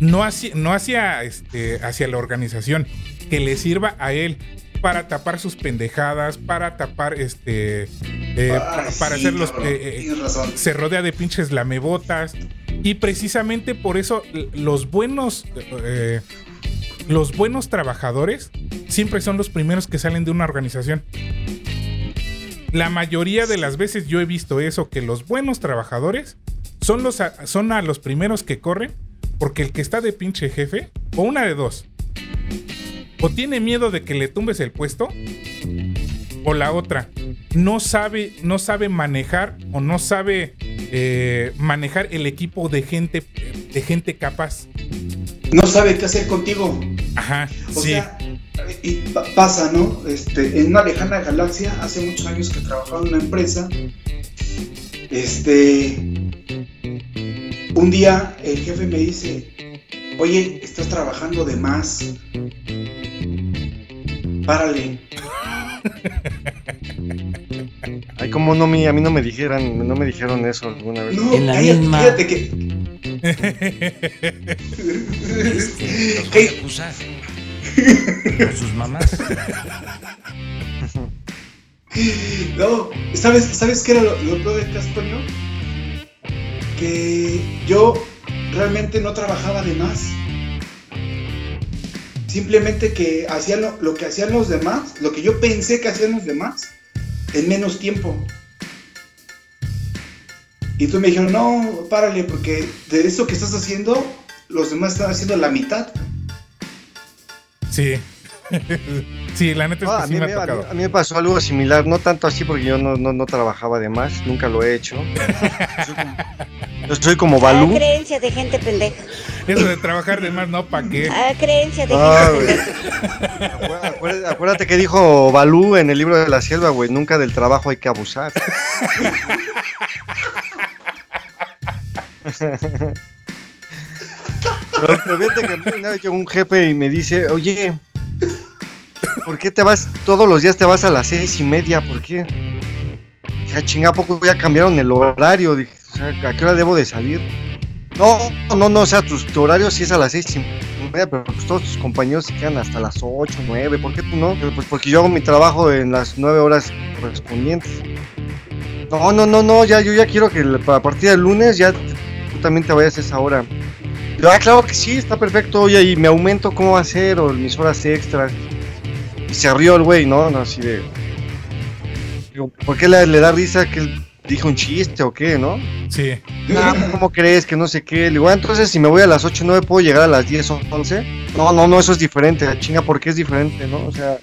No hacia, no hacia, este, hacia la organización, que le sirva a él para tapar sus pendejadas, para tapar este. eh, para sí, hacer los. cabrón, eh, razón. se rodea de pinches lamebotas. Y precisamente por eso los buenos. eh, los buenos trabajadores siempre son los primeros que salen de una organización. La mayoría de las veces yo he visto eso, que los buenos trabajadores son, los a, son a los primeros que corren, porque el que está de pinche jefe, o una de dos, o tiene miedo de que le tumbes el puesto, o la otra, no sabe, no sabe manejar o no sabe eh, manejar el equipo de gente, de gente capaz. No sabe qué hacer contigo. Ajá, O sí. sea, y pasa, ¿no? Este, en una lejana galaxia, hace muchos años que trabajaba en una empresa, este, un día el jefe me dice, oye, estás trabajando de más, párale. Ay, como no me, a mí no me dijeran, no me dijeron eso alguna vez. No, En la cállate, misma- fíjate que... Los voy ¿Qué? a acusar. Con sus mamás. No, ¿sabes, ¿sabes qué era lo, lo peor del caso, Toño? Que yo realmente no trabajaba de más. Simplemente que hacía lo, lo que hacían los demás, lo que yo pensé que hacían los demás, en menos tiempo. Y tú me dijeron, no, párale, porque de eso que estás haciendo, los demás están haciendo la mitad. Sí. sí, la neta es No, que a, sí mí me me, ha a, mí, tocado. a mí me pasó algo similar, no tanto así porque yo no, no, no trabajaba de más, nunca lo he hecho. Soy como, Yo soy como Ah, Balú. creencia de gente pendeja. Eso de trabajar de más, no, ¿para qué? Ah, creencia de Ah, gente pendeja. Acuérdate, que dijo Balú en el libro de la selva, güey. Nunca del trabajo hay que abusar. Pero, pero fíjate que a mí una vez llegó un jefe y me dice, oye, ¿por qué te vas, todos los días te vas a las seis y media? ¿Por qué? Dije, "Ah, chinga, ¿a poco ya cambiaron el horario? Dije, ¿a qué hora debo de salir? No, no, no, o sea, tu, tu horario sí es a las seis y media, pero pues todos tus compañeros se quedan hasta las ocho, nueve, ¿por qué tú no? Pues porque yo hago mi trabajo en las nueve horas correspondientes. No, no, no, no, ya, yo ya quiero que a partir del lunes ya tú también te vayas a esa hora. Ah, claro que sí, está perfecto, oye, y me aumento, ¿cómo va a ser? O mis horas extras. Y se rió el güey, ¿no? No, así de... Digo, ¿por qué le, le da risa que él dijo un chiste o qué, no? Sí. Ah, ¿cómo crees? Que no sé qué. Le digo, ah, entonces si me voy a las 8 o 9, ¿puedo llegar a las 10 o 11? No, no, no, eso es diferente. La chinga, ¿por qué es diferente, no? O sea,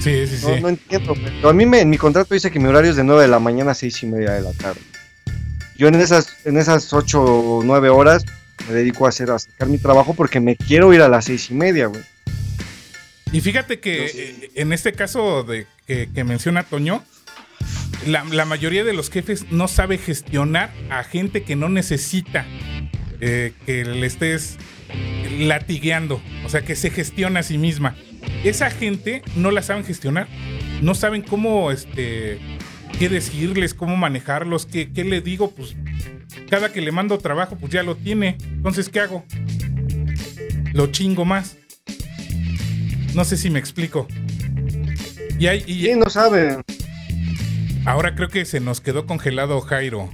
Sí, sí, sí. no, no entiendo. Pero a mí me, en mi contrato dice que mi horario es de 9 de la mañana a 6 y media de la tarde. Yo en esas, en esas 8 o 9 horas me dedico a hacer, a sacar mi trabajo porque me quiero ir a las 6 y media, güey. Y fíjate que eh, en este caso de que, que menciona Toño, la, la mayoría de los jefes no sabe gestionar a gente que no necesita eh, que le estés latigueando, o sea, que se gestiona a sí misma. Esa gente no la saben gestionar, no saben cómo, este, qué decirles, cómo manejarlos, qué, qué le digo, pues cada que le mando trabajo, pues ya lo tiene. Entonces, ¿qué hago? Lo chingo más. No sé si me explico. Y, hay, y Sí, no saben. ahora creo que se nos quedó congelado Jairo.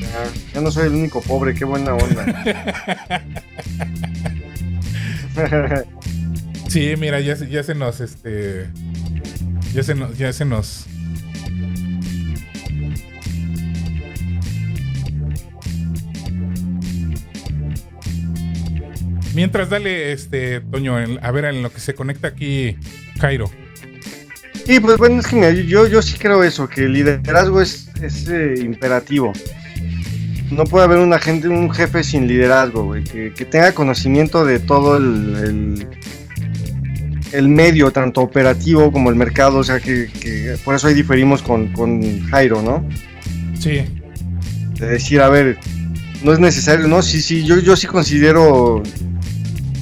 Ya, ya no soy el único pobre, qué buena onda. Sí, mira, ya, ya se nos, este, ya se nos, ya se nos. Mientras dale, este, Toño, a ver en lo que se conecta aquí Jairo. Sí, pues bueno, es que yo, yo sí creo eso, que el liderazgo es, es eh, imperativo. No puede haber una gente, un jefe sin liderazgo, güey, que, que tenga conocimiento de todo el, el, el medio, tanto operativo como el mercado, o sea, que, que por eso ahí diferimos con, con Jairo, ¿no? Sí, De decir, a ver, no es necesario, no, sí, sí, yo, yo sí considero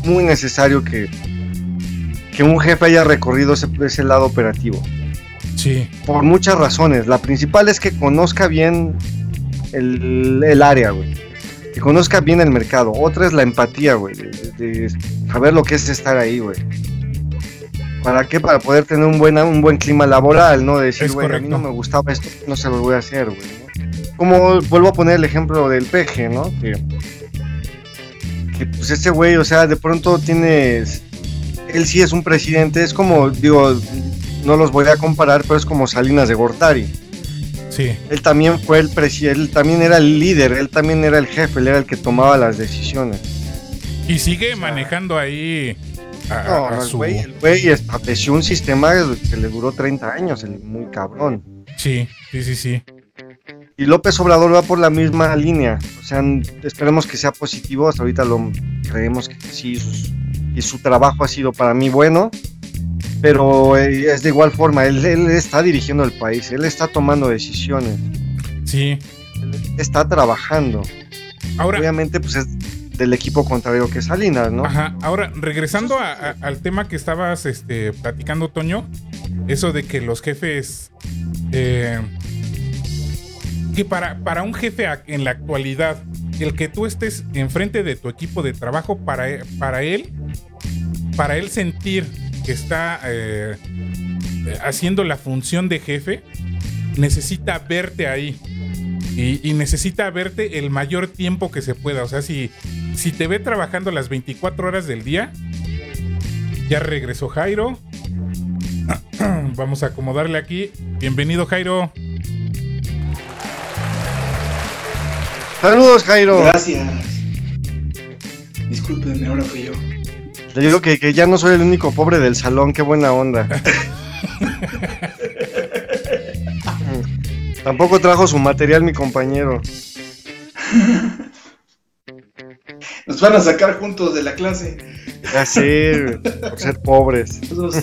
muy necesario que, que un jefe haya recorrido ese, ese lado operativo sí, por muchas razones. La principal es que conozca bien el, el área, güey. Que conozca bien el mercado. Otra es la empatía, güey. De, de- saber lo que es estar ahí, güey. ¿Para qué? Para poder tener un, buena, un buen clima laboral, ¿no? De decir, Es güey, a mí no me gustaba esto, no se lo voy a hacer, güey. ¿no? Como vuelvo a poner el ejemplo del peje, ¿no? Que, que pues este güey, o sea, de pronto tienes... Él sí es un presidente, es como, digo, no los voy a comparar, pero es como Salinas de Gortari. sí, Él también fue el presidente, él también era el líder, él también era el jefe, él era el que tomaba las decisiones. y sigue manejando ahí a, No, a el su, güey, el güey estableció un sistema que le duró 30 años, el muy cabrón. sí, sí, sí, sí, Y López Obrador va por la misma línea. O sea, esperemos que sea positivo. Hasta ahorita lo creemos que sí. y su trabajo ha sido para mí bueno. Pero eh, es de igual forma. Él, él está dirigiendo el país. Él está tomando decisiones. sí. Él está trabajando. Ahora, Obviamente, pues es del equipo contrario que Salinas, ¿no? Ajá, ahora regresando a- a- al tema que estabas este, platicando, Toño, eso de que los jefes. eh, que para, para un jefe en la actualidad, el que tú estés enfrente de tu equipo de trabajo, para, para él, para él sentir que está eh, haciendo la función de jefe, necesita verte ahí. Y, y necesita verte el mayor tiempo que se pueda. O sea, si, si te ve trabajando las 24 horas del día, ya regresó Jairo. Vamos a acomodarle aquí. Bienvenido, Jairo. Saludos, Jairo. Gracias. Discúlpenme, ahora fui yo. Le digo que, que ya no soy el único pobre del salón. Qué buena onda. Tampoco trajo su material mi compañero. Nos van a sacar juntos de la clase. Ya sé, por ser pobres. Nos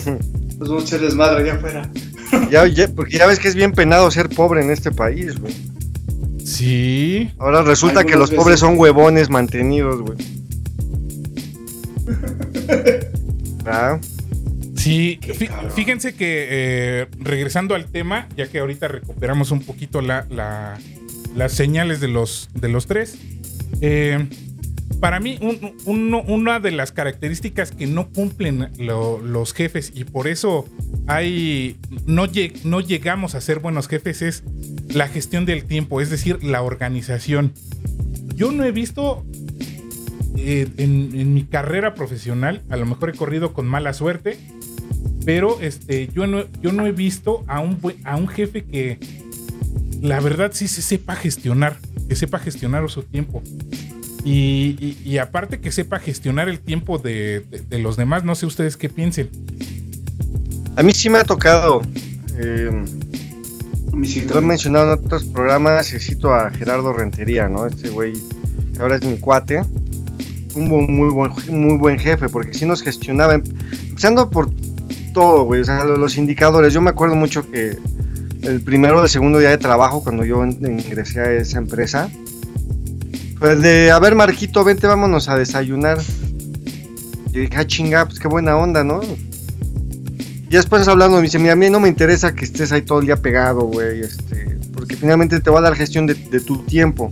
vamos a echar desmadre allá afuera. Ya, ya- porque ya ves que es bien penado ser pobre en este país, güey. Sí. Ahora resulta que los pobres son huevones mantenidos, güey. ¿Ah? Sí, fíjense que eh, regresando al tema, ya que ahorita recuperamos un poquito la, la- las señales de los, de los tres, eh, para mí un- uno- una de las características que no cumplen lo- los jefes y por eso hay no, lle- no llegamos a ser buenos jefes es la gestión del tiempo, es decir, la organización. Yo no he visto eh, en, en mi carrera profesional, a lo mejor he corrido con mala suerte, pero este, yo, no, yo no he visto a un, a un jefe que la verdad sí se sepa gestionar, que sepa gestionar su tiempo. Y, y- y aparte que sepa gestionar el tiempo de, de- de los demás, no sé ustedes qué piensen. A mí sí me ha tocado. eh, Mi Lo he mencionado en otros programas, cito a Gerardo Rentería, ¿no? Este güey, que ahora es mi cuate. Un muy buen, muy buen jefe, porque sí nos gestionaba, em- empezando por todo, güey, o sea, lo- los indicadores. Yo me acuerdo mucho que el primero o el segundo día de trabajo, cuando yo ingresé a esa empresa, pues de, a ver, Marquito, vente, vámonos a desayunar. Y dije, ah, chinga, pues qué buena onda, ¿no? Y después hablando, me dice, mira, a mí no me interesa que estés ahí todo el día pegado, güey, este, porque finalmente te va a dar gestión de, de tu tiempo.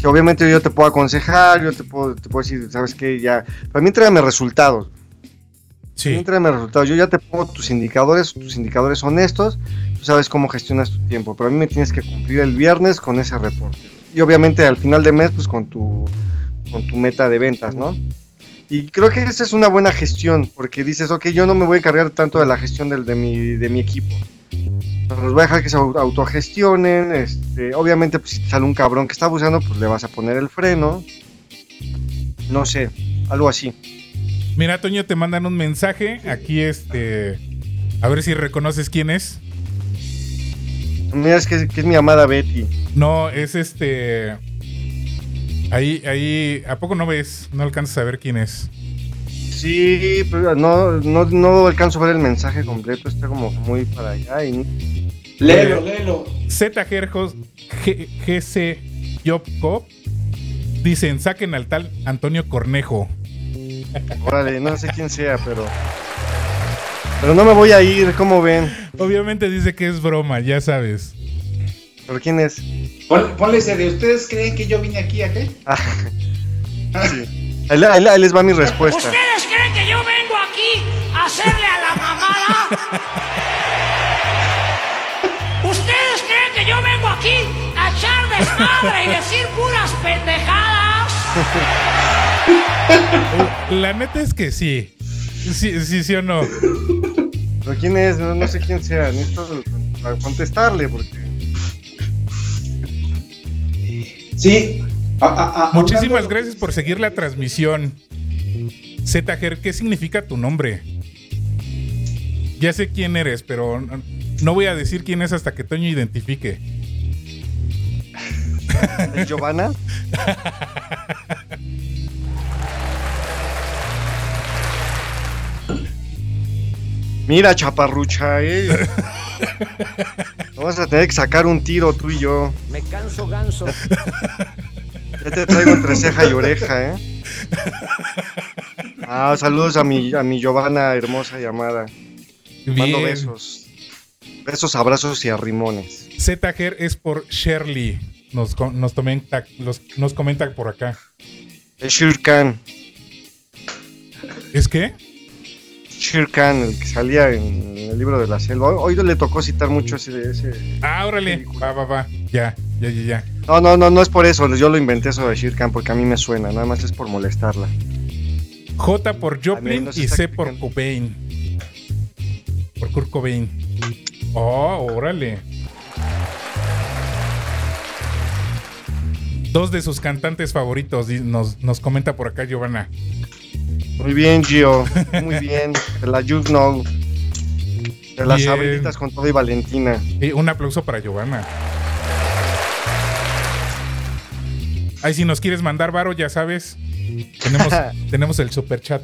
Que obviamente yo te puedo aconsejar, yo te puedo, te puedo decir, ¿sabes qué? Ya, para mí entrégame resultados. Sí, Entrégame resultados. Yo ya te pongo tus indicadores, tus indicadores honestos, tú sabes cómo gestionas tu tiempo, pero a mí me tienes que cumplir el viernes con ese reporte. Y obviamente al final de mes, pues con tu, con tu meta de ventas, ¿no? Y creo que esa es una buena gestión, porque dices, ok, yo no me voy a encargar tanto de la gestión del, de, mi, de mi equipo. Los voy a dejar que se au- autogestionen. Este, obviamente, pues, si sale un cabrón que está abusando, pues le vas a poner el freno. No sé, algo así. Mira, Toño, te mandan un mensaje. Aquí, este. A ver si reconoces quién es. Mira, es que, que es mi amada Betty. No, es este. Ahí, ahí. ¿A poco no ves? No alcanzas a ver quién es. Sí, pero no, no, no alcanzo a ver el mensaje completo, está como muy para allá. Y, Léelo, léelo. Z Gerjos G- GC Jobco dicen: saquen al tal Antonio Cornejo. órale, no sé quién sea, pero. Pero no me voy a ir, ¿cómo ven? Obviamente dice que es broma, ya sabes. ¿Pero quién es? Pon- ponle ese de ustedes creen que yo vine aquí a qué? Ah, sí. Ahí, ahí le- ahí les va mi respuesta. ¿Ustedes creen que yo vengo aquí a hacerle a la mamada? ¿Ustedes creen que yo vengo aquí a echar desmadre y decir puras pendejadas? La neta es que sí. Sí, sí, sí o no. ¿Pero quién es? No, no sé quién sea, necesito contestarle porque. Sí. A- a- a- Muchísimas hablando- gracias por seguir la transmisión. Zger, ¿qué significa tu nombre? Ya sé quién eres, pero no, no voy a decir quién es hasta que Toño identifique. ¿Es Giovanna? Mira, chaparrucha, eh. Vamos a tener que sacar un tiro tú y yo. Me canso ganso. Ya te traigo entre ceja y oreja, eh. Ah, saludos a mi, a mi Giovanna hermosa llamada. Mando besos. Besos, abrazos y arrimones. Zger es por Shirley. Nos, nos, comenta, los- nos comenta por acá. Es Shere Khan. ¿Es qué? Shere Khan, el que salía en el libro de la selva. Hoy le tocó citar mucho ese, ese- Ah, órale. Va, va, va. Ya, ya, ya, ya. No, no, no, no es por eso. Yo lo inventé eso de Shere Khan porque a mí me suena. Nada más es por molestarla. J por Joplin no y C por. Cobain. Por Kurt Cobain. Oh, órale. Dos de sus cantantes favoritos, nos, nos comenta por acá Giovanna. Muy bien, Gio. Muy bien. De la You Know. De las bien. abritas con todo y Valentina. Y un aplauso para Giovanna. Ay, si nos quieres mandar varo, ya sabes. Tenemos, tenemos el super chat.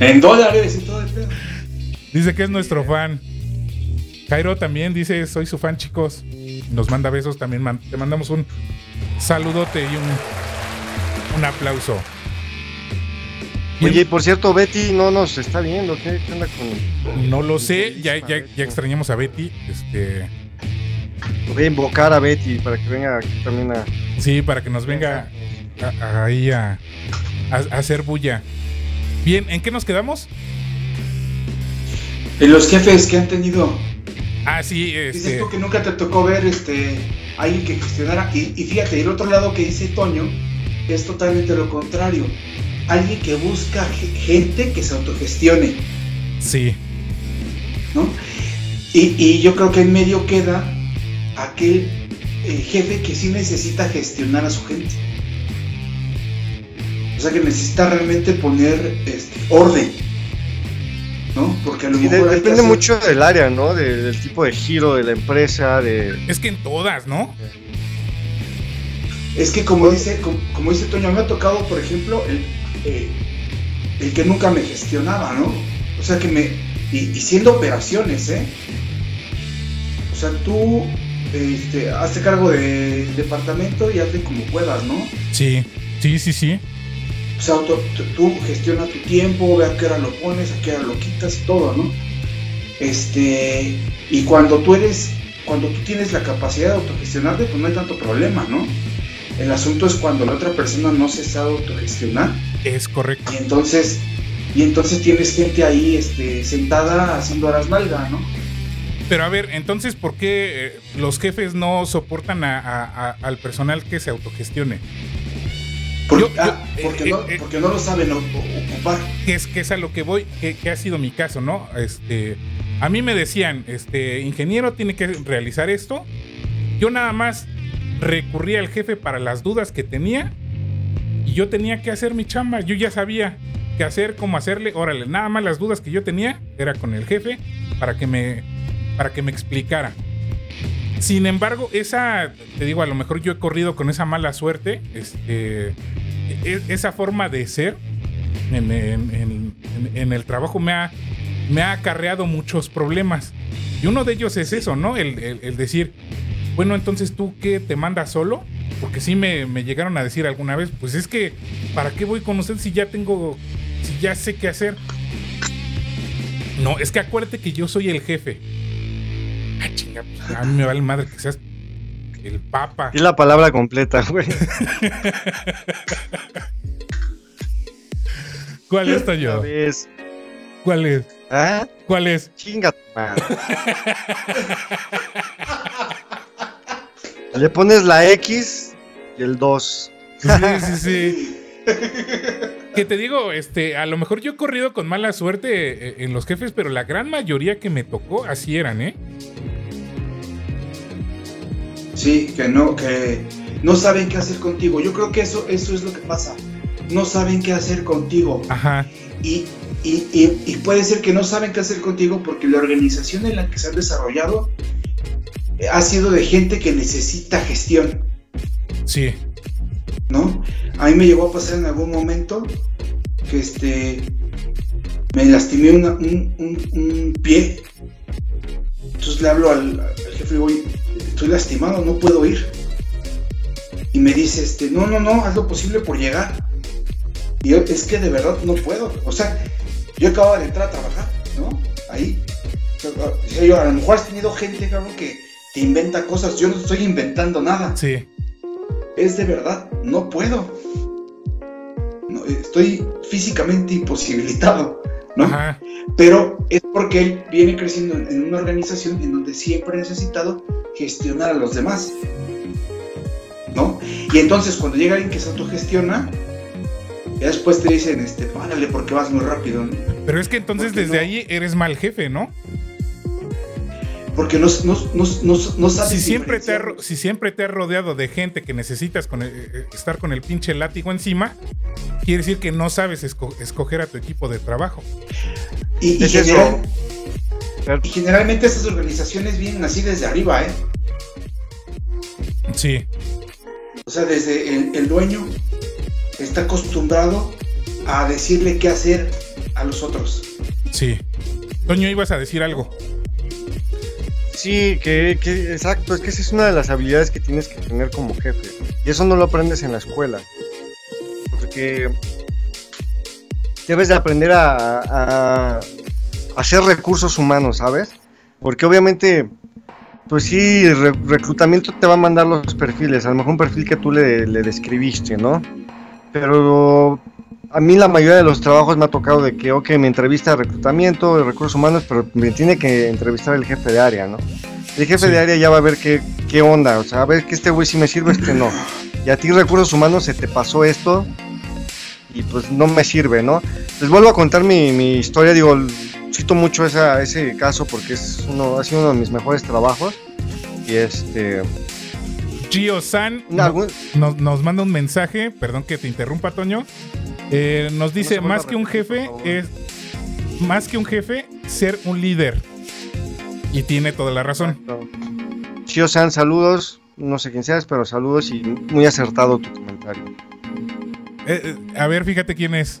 en dólares y todo el pedo. Dice que es nuestro fan. Jairo también dice, soy su fan, chicos. Nos manda besos también. Te mandamos un saludote y un, un aplauso. Oye, y por cierto, Betty no nos está viendo. ¿Qué, qué onda con.? no lo sé, ya, ya, ya extrañamos a Betty. Este, Voy a invocar a Betty para que venga aquí también a. sí, para que nos venga ahí a, a- a hacer bulla. Bien, ¿en qué nos quedamos? En los jefes que han tenido. Ah, sí, Dices este. tú que nunca te tocó ver este alguien que gestionara. Y, y fíjate, el otro lado que dice Toño es totalmente lo contrario. Alguien que busca ge- gente que se autogestione, Sí, ¿no? Y, y yo creo que en medio queda aquel eh, jefe que sí necesita gestionar a su gente. O sea que necesita realmente poner este, orden. ¿No? Porque a lo de- mejor depende hacer- mucho del área, ¿no? De- del tipo de giro de la empresa, de. es que en todas, ¿no? Es que como dice, como, como dice Toño, me ha tocado, por ejemplo, el, eh, el que nunca me gestionaba, ¿no? O sea que me. Y, y siendo operaciones, ¿eh? O sea, tú este, hazte cargo del departamento y hazle como puedas, ¿no? Sí, sí, sí, sí. O sea, tú, tú- tú gestiona tu tiempo, ve a qué hora lo pones, a qué hora lo quitas y todo, ¿no? Este, y cuando tú eres, cuando tú tienes la capacidad de autogestionarte, pues no hay tanto problema, ¿no? El asunto es cuando la otra persona no se sabe autogestionar Es correcto. y entonces, y entonces tienes gente ahí, este, sentada haciendo horas nalga, ¿no? Pero a ver, entonces, ¿por qué eh, los jefes no soportan a- a- a- al personal que se autogestione? Porque, Yo- yo- ah, porque eh, no, eh, porque no lo saben ocupar. Que es, que es a lo que voy, que, que ha sido mi caso, ¿no? Este, a mí me decían, este, ingeniero tiene que realizar esto. Yo nada más recurría al jefe para las dudas que tenía y yo tenía que hacer mi chamba. Yo ya sabía qué hacer, cómo hacerle. Órale, nada más las dudas que yo tenía era con el jefe para que me, para que me explicara. Sin embargo, esa, te digo, a lo mejor yo he corrido con esa mala suerte, este, e- esa forma de ser en, en- en- en- en el trabajo me ha, me ha acarreado muchos problemas. Y uno de ellos es eso, ¿no? El, el- el decir, bueno, entonces tú qué te mandas solo? Porque sí me, me llegaron a decir alguna vez, pues es que, ¿para qué voy con usted si ya tengo, si ya sé qué hacer? No, es que acuérdate que yo soy el jefe. Ah, chinga, pues, a mí me vale madre que seas el papa. Es la palabra completa, güey. ¿Cuál es, Toño? ¿Sabes? ¿Cuál es? ¿Ah? ¿Cuál es? Chinga. Le pones la X y el 2. Sí, sí, sí. Que te digo, este, a lo mejor yo he corrido con mala suerte eh, en los jefes, pero la gran mayoría que me tocó así eran, ¿eh? Sí, que no, que no saben qué hacer contigo. Yo creo que eso, eso es lo que pasa. No saben qué hacer contigo. Ajá. Y, y, y- y puede ser que no saben qué hacer contigo porque la organización en la que se han desarrollado ha sido de gente que necesita gestión, Sí. ¿no? A mí me llegó a pasar en algún momento que este me lastimé una- un, un- un pie. Entonces le hablo al, al jefe y digo, "Oye, estoy lastimado, no puedo ir. Y me dice, este, no, no, no, haz lo posible por llegar. Y yo, es que de verdad no puedo. O sea, yo acababa de entrar a trabajar, ¿no? Ahí. O sea, yo, a lo mejor has tenido gente, cabrón, que te inventa cosas. Yo no estoy inventando nada. Sí. Es de verdad, no puedo. No, estoy físicamente imposibilitado, ¿no? Ajá. Pero es porque él viene creciendo en, una organización en donde siempre ha necesitado gestionar a los demás. ¿No? Y entonces cuando llega alguien que se autogestiona, ya después te dicen, este, párale porque vas muy rápido, ¿no? Pero es que entonces ¿Por qué desde no? ahí eres mal jefe, ¿no? Porque no, no, no, no, no sabes Si siempre, te ha, diferenciar. ro- si siempre te has rodeado de gente que necesitas con el- eh, eh, estar con el pinche látigo encima, quiere decir que no sabes esco- escoger a tu equipo de trabajo. Y, y Es eso. general- Pero, y generalmente estas organizaciones vienen así desde arriba, ¿eh? Sí. O sea, desde el, el dueño está acostumbrado a decirle qué hacer a los otros. Sí. Toño, ibas a decir algo. Sí, que, que- exacto, es que esa es una de las habilidades que tienes que tener como jefe. Y eso no lo aprendes en la escuela. Porque debes de aprender a, hacer recursos humanos, ¿sabes? Porque obviamente, pues sí, re- reclutamiento te va a mandar los perfiles, a lo mejor un perfil que tú le, le describiste, ¿no? Pero a mí la mayoría de los trabajos me ha tocado de que, ok, me entrevista de reclutamiento, de recursos humanos, pero me tiene que entrevistar el jefe de área, ¿no? El jefe Sí. de área ya va a ver qué, qué onda, o sea, a ver que este güey sí me sirve, este no. Y a ti recursos humanos se te pasó esto y pues no me sirve, ¿no? Les vuelvo a contar mi, mi historia, digo, cito mucho esa, ese caso porque es uno, ha sido uno de mis mejores trabajos. Y este... Gio San no, nos, nos manda un mensaje, perdón que te interrumpa, Toño. Eh, nos dice, más que un jefe, es más que un jefe, ser un líder. Y tiene toda la razón. Chio San, saludos. No sé quién seas, pero saludos y muy acertado tu comentario. Eh, eh, a ver, fíjate quién es.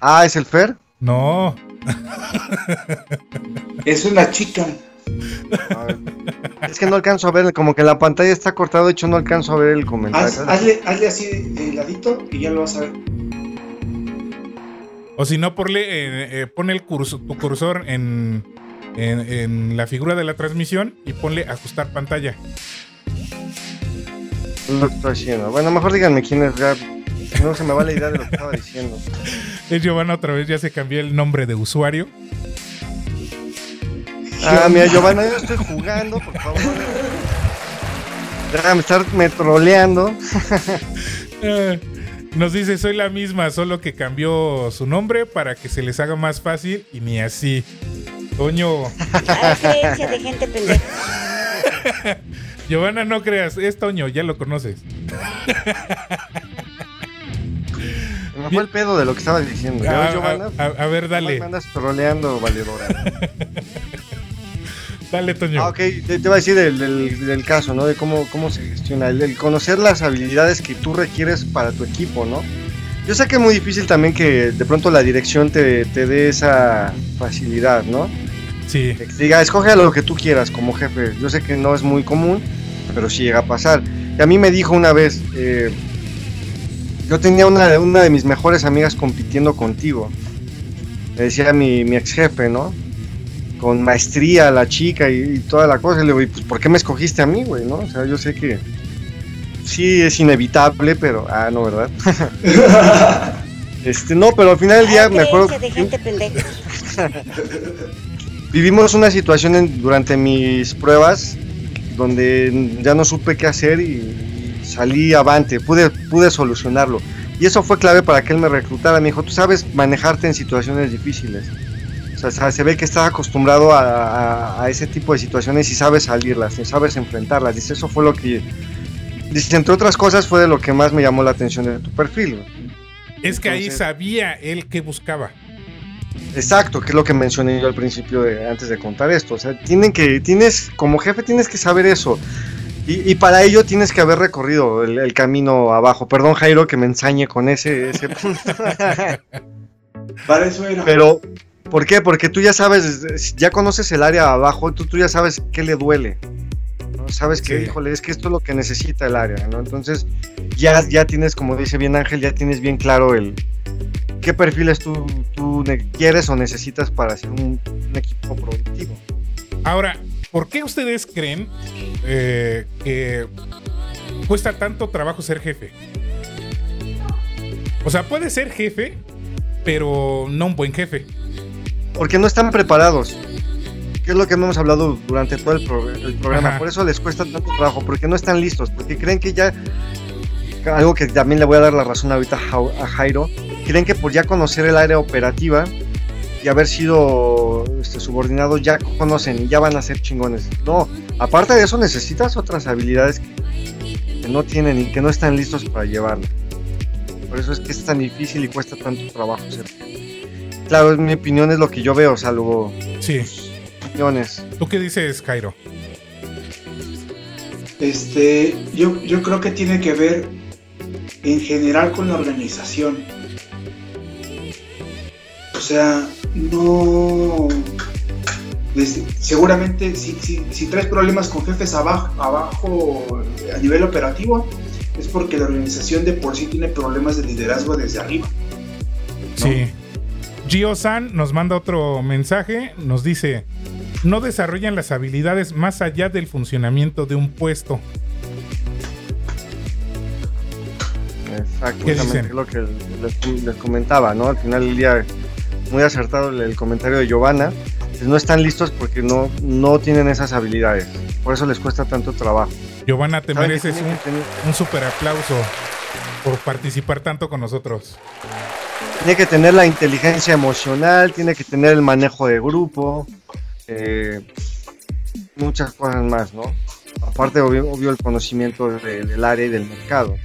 Ah, ¿es el Fer? No, Es una chica. Es que no alcanzo a ver, como que la pantalla está cortada, de hecho no alcanzo a ver el comentario. Haz- hazle, hazle así de ladito y ya lo vas a ver. o si no, ponle, eh, eh, pone el curso, tu cursor en, en, en la figura de la transmisión y ponle ajustar pantalla. Lo que estoy haciendo. Bueno, mejor díganme quién es ya. No se me va la idea de lo que estaba diciendo. Es Giovanna otra vez, ya se cambió el nombre de usuario. Ah, mira, Giovanna, yo estoy jugando, por favor. Déjame estar me troleando. Eh, Nos dice, soy la misma, solo que cambió su nombre para que se les haga más fácil y ni así. Toño, de gente pendeja. Giovanna, no creas, es Toño, ya lo conoces. Me fue el pedo de lo que estaba diciendo. ¿Ya ves, Ah, Giovanna? a, a- a ver, dale, Me andas troleando, valedora. dale, Toño. Ah, ok, te, te iba a decir del, del- del caso, ¿no? De cómo, cómo se gestiona, el, el conocer las habilidades que tú requieres para tu equipo, ¿no? Yo sé que es muy difícil también que de pronto la dirección te, te dé esa facilidad, ¿no? Sí, Que diga, escoge lo que tú quieras como jefe. Yo sé que no es muy común, pero sí llega a pasar. Y a mí me dijo una vez, eh, yo tenía una, de- una de mis mejores amigas compitiendo contigo. Le decía mi, mi ex jefe, ¿no? Con maestría la chica y, y toda la cosa. Y le digo, "¿Y, pues, ¿por qué me escogiste a mí, güey? ¿No? O sea, yo sé que sí es inevitable, pero... Ah, no, ¿verdad? este, no, pero al final del día me acuerdo... de gente pendeja. Vivimos una situación en- durante mis pruebas donde ya no supe qué hacer y, y salí avante, pude, pude solucionarlo. Y eso fue clave para que él me reclutara. Me dijo, tú sabes manejarte en situaciones difíciles. O sea, se ve que estás acostumbrado a, a- a ese tipo de situaciones y sabes salirlas, y sabes enfrentarlas. Dice, eso fue lo que... Dice, entre otras cosas, fue de lo que más me llamó la atención de tu perfil. es que ahí sabía él que buscaba. Exacto, que es lo que mencioné yo al principio de, antes de contar esto. O sea, tienen que, tienes, como jefe tienes que saber eso. Y, y para ello tienes que haber recorrido el, el camino abajo. Perdón, Jairo, que me ensañe con ese, ese punto. Para eso era. Pero, ¿por qué? Porque tú ya sabes, ya conoces el área abajo, tú, tú ya sabes qué le duele. ¿no? Sabes que, Sí. híjole, es que esto es lo que necesita el área, ¿no? Entonces, ya, ya tienes, como dice bien Ángel, ya tienes bien claro el qué perfiles tú, tú quieres o necesitas para hacer un, un equipo productivo. Ahora, ¿por qué ustedes creen eh, que cuesta tanto trabajo ser jefe? O sea, puede ser jefe, pero no un buen jefe. Porque no están preparados. Que es lo que hemos hablado durante todo el, pro- el programa. Ajá. Por eso les cuesta tanto trabajo, porque no están listos, porque creen que ya. Algo que también le voy a dar la razón ahorita a Jairo. Creen que por ya conocer el área operativa y haber sido este, subordinados ya conocen y ya van a ser chingones. No, aparte de eso necesitas otras habilidades que, que no tienen y que no están listos para llevarlo. Por eso es que es tan difícil y cuesta tanto trabajo ser. Claro, mi opinión es lo que yo veo, salvo Sí. opiniones. ¿Tú qué dices, Jairo? Este, yo, yo creo que tiene que ver en general con la organización. O sea, no. desde- seguramente si, si, si traes problemas con jefes abajo, abajo a nivel operativo, es porque la organización de por sí tiene problemas de liderazgo desde arriba. ¿no? Sí. Gio San nos manda otro mensaje, nos dice, no desarrollan las habilidades más allá del funcionamiento de un puesto. Exacto, ¿Qué justamente dicen? es lo que les, les comentaba, ¿no? Al final del día, muy acertado el, el comentario de Giovanna. No están listos porque no, no tienen esas habilidades. Por eso les cuesta tanto trabajo. Giovanna, te mereces un, un super aplauso por participar tanto con nosotros. Tiene que tener la inteligencia emocional, tiene que tener el manejo de grupo, eh, muchas cosas más, ¿no? Aparte, obvio, el conocimiento de- del área y del mercado.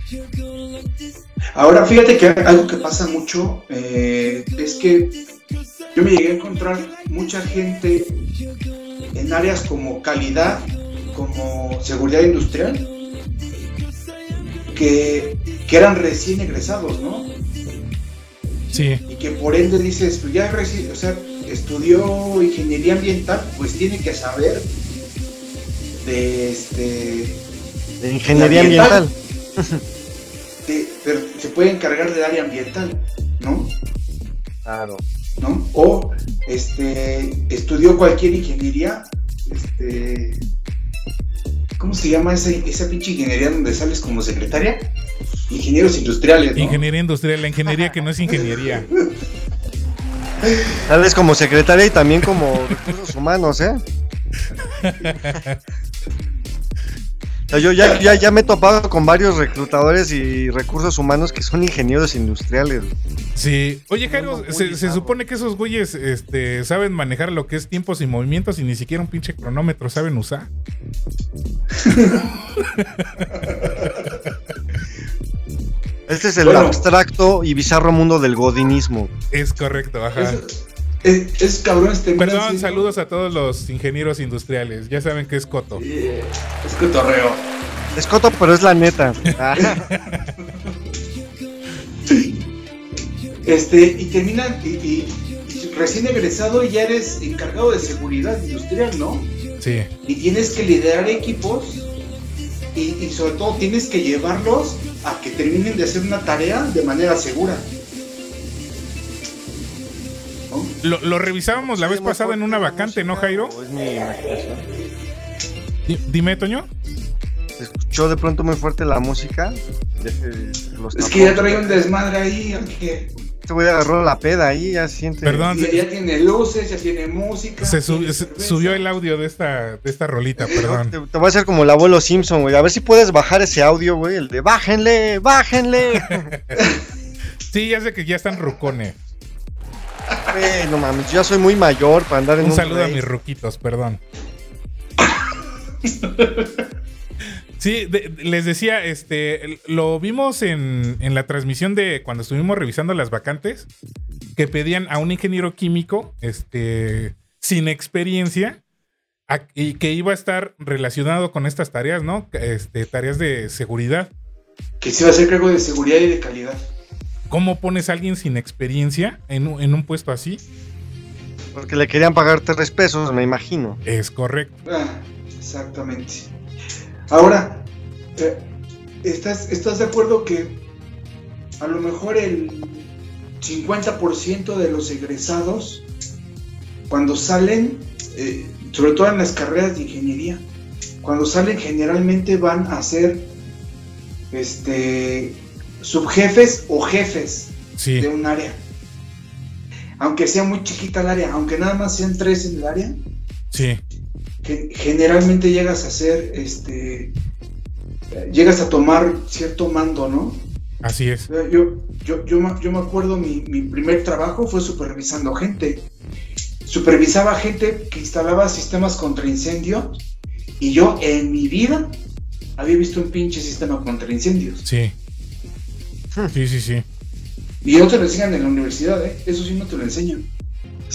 Ahora, fíjate que algo que pasa mucho eh, es que yo me llegué a encontrar mucha gente en áreas como calidad, como seguridad industrial, que eran recién egresados, ¿no? Sí, Y que por ende dices, pues ya o sea, estudió ingeniería ambiental, pues tiene que saber de este De ingeniería ambiental. ambiental. de- pero se puede encargar del área ambiental, ¿no? Claro. ¿no? O este estudió cualquier ingeniería, este ¿cómo se llama esa, esa pinche ingeniería donde sales como secretaria? Ingenieros industriales, ¿no? ingeniería industrial, la ingeniería que no es ingeniería. Tal vez como secretaria y también como recursos humanos, ¿eh? O sea, yo ya, ya, ya me he topado con varios reclutadores y recursos humanos que son ingenieros industriales. Sí. Oye, Jairo, se, se supone que esos güeyes este, saben manejar lo que es tiempos y movimientos y ni siquiera un pinche cronómetro saben usar. Este es el Bueno. abstracto y bizarro mundo del godinismo. Es correcto, ajá. Es, es, es cabrón este Perdón, saludos a todos los ingenieros industriales. Ya saben que es Coto. Eh, es cotorreo. Es coto, pero es la neta. Este, y terminan, y, y- y recién egresado y ya eres encargado de seguridad industrial, ¿no? Sí, y tienes que liderar equipos y, y sobre todo tienes que llevarlos a que terminen de hacer una tarea de manera segura. ¿No? lo, lo revisábamos la vez pasada en una vacante, ¿no, Jairo? ¿o Es mi imaginación. Di- Dime, Toño. Se escuchó de pronto muy fuerte la música. Los Es que ya trae un desmadre ahí, aunque Este güey agarró la peda ahí, ya siente. Perdón. ya, ya tiene luces, ya tiene música. Se, subió el audio de esta, de esta rolita, Te, perdón. te voy a hacer como el abuelo Simpson, güey. A ver si puedes bajar ese audio, güey. El de bájenle, bájenle. Sí, ya sé que ya están rucone. Güey, no mames, yo ya soy muy mayor para andar en Un un. saludo a mis ruquitos, perdón. Sí, de- les decía, este, lo vimos en, en la transmisión de cuando estuvimos revisando las vacantes, que pedían a un ingeniero químico, este, sin experiencia, a- y que iba a estar relacionado con estas tareas, ¿no? Este, tareas de seguridad. Que se va a hacer cargo de seguridad y de calidad. ¿Cómo pones a alguien sin experiencia en, un- en un puesto así? Porque le querían pagar tres pesos, me imagino. Es correcto. Ah, exactamente. Ahora, eh, ¿estás, ¿estás de acuerdo que a lo mejor el 50% de los egresados, cuando salen, eh, sobre todo en las carreras de ingeniería, cuando salen generalmente van a ser este, subjefes o jefes Sí, de un área? Aunque sea muy chiquita el área, aunque nada más sean tres en el área, sí, que generalmente llegas a ser, este, llegas a tomar cierto mando, ¿no? así es. Yo, yo, yo, me- yo me acuerdo, mi, mi primer trabajo fue supervisando gente. Supervisaba gente que instalaba sistemas contra incendio y yo en mi vida había visto un pinche sistema contra incendios. Sí. Sí, sí, sí. Y no te lo enseñan en la universidad, ¿eh? Eso sí no te lo enseñan.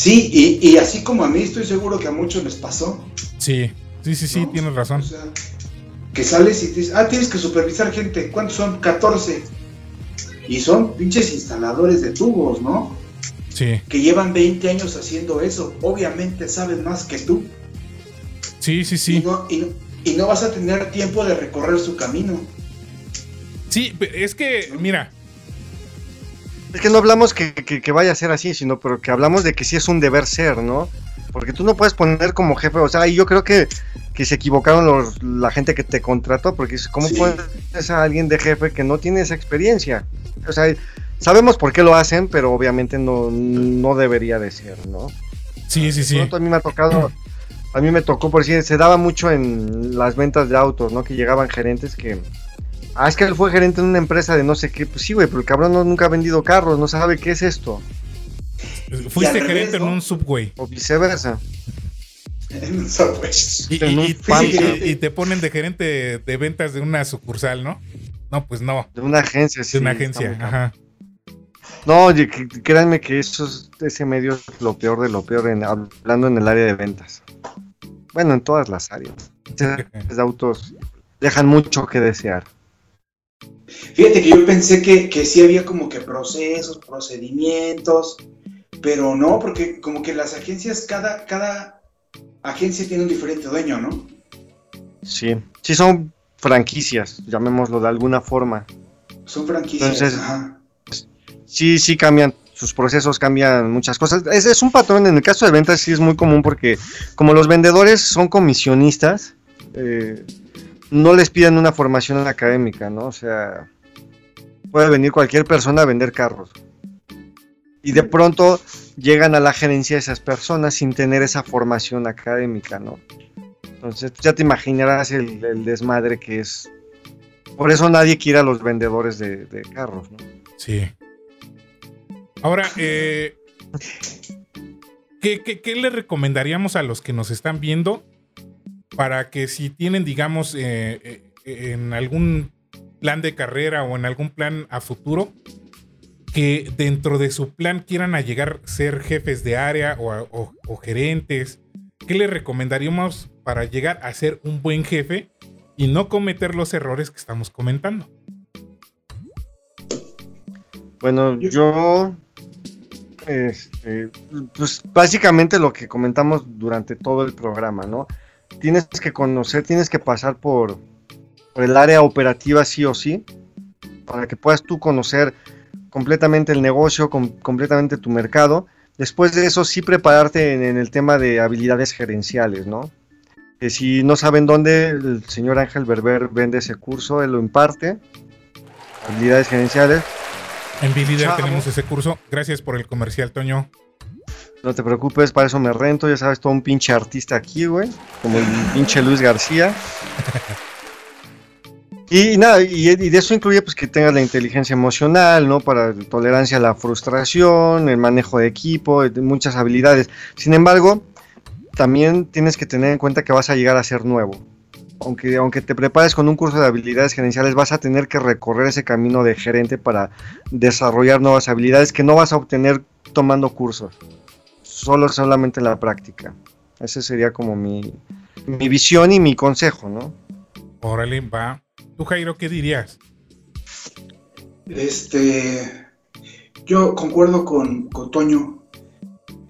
Sí, y, y así como a mí estoy seguro que a muchos les pasó. Sí, sí, sí, sí, ¿no? tienes razón. O sea, Que sales y dices, ah, tienes que supervisar gente. ¿Cuántos son? 14. Y son pinches instaladores de tubos, ¿no? Sí, Que llevan 20 años haciendo eso. Obviamente saben más que tú. sí, sí, Y, sí. no, y, no- y no vas a tener tiempo de recorrer su camino. Sí, es que, mira, Es que no hablamos que, que- que vaya a ser así, sino pero que hablamos de que sí es un deber ser, ¿no? Porque tú no puedes poner como jefe, o sea, y yo creo que, que se equivocaron los, la gente que te contrató, porque ¿cómo Sí. pones a alguien de jefe que no tiene esa experiencia? O sea, sabemos por qué lo hacen, pero obviamente no, no debería de ser, ¿no? sí, sí, sí. Pronto a mí me ha tocado, a mí me tocó, por decir, se daba mucho en las ventas de autos, ¿no? Que llegaban gerentes que, ah, es que él fue gerente en una empresa de no sé qué, pues sí, güey, pero el cabrón no, nunca ha vendido carros, no sabe qué es esto, Fuiste gerente en un subway. o viceversa. En un software. Y, En y- un y- Pamsa. y- y te ponen de gerente de ventas de una sucursal, ¿no? No, pues no, De una agencia, sí. de una agencia. Ajá. No, oye, créanme que eso es- ese medio es lo peor de lo peor, en- hablando en el área de ventas. Bueno, en todas las áreas. Los autos dejan mucho que desear. Fíjate que yo pensé que, que sí había como que procesos, procedimientos, pero no, porque como que las agencias, cada, cada agencia tiene un diferente dueño, ¿no? Sí, sí son franquicias, llamémoslo de alguna forma. Son franquicias. Entonces- ajá. Sí, sí cambian, sus procesos cambian muchas cosas. Es, es un patrón, en el caso de ventas sí es muy común porque como los vendedores son comisionistas, eh, no les piden una formación académica, ¿no? O sea, puede venir cualquier persona a vender carros. Y de pronto llegan a la gerencia esas personas sin tener esa formación académica, ¿no? Entonces ya te imaginarás el, el desmadre que es. Por eso nadie quiere a los vendedores de, de carros, ¿no? Sí. Ahora, eh, ¿qué, qué, qué le recomendaríamos a los que nos están viendo para que si tienen, digamos, eh, eh, en algún plan de carrera o en algún plan a futuro, que dentro de su plan quieran a llegar a ser jefes de área o, o- o gerentes? ¿Qué le recomendaríamos para llegar a ser un buen jefe y no cometer los errores que estamos comentando? Bueno, yo, este, pues básicamente lo que comentamos durante todo el programa, ¿no? Tienes que conocer, tienes que pasar por, por el área operativa sí o sí, para que puedas tú conocer completamente el negocio, com- completamente tu mercado. Después de eso sí prepararte en, en el tema de habilidades gerenciales, ¿no? Que si no saben dónde, el señor Ángel Berber vende ese curso, él lo imparte. Habilidades gerenciales. En Chao. tenemos ese curso. Gracias por el comercial, Toño. No te preocupes, para eso me rento, ya sabes, todo un pinche artista aquí, güey. Como el pinche Luis García. Y, nada, y, y de eso incluye pues que tengas la inteligencia emocional, ¿no? Para tolerancia a la frustración, el manejo de equipo, muchas habilidades. Sin embargo, también tienes que tener en cuenta que vas a llegar a ser nuevo. Aunque, aunque te prepares con un curso de habilidades gerenciales, vas a tener que recorrer ese camino de gerente para desarrollar nuevas habilidades que no vas a obtener tomando cursos solo solamente en la práctica. Ese sería como mi, mi visión y mi consejo, ¿no? Órale, va. Tú, Jairo, ¿qué dirías? Este, yo concuerdo con, con Toño.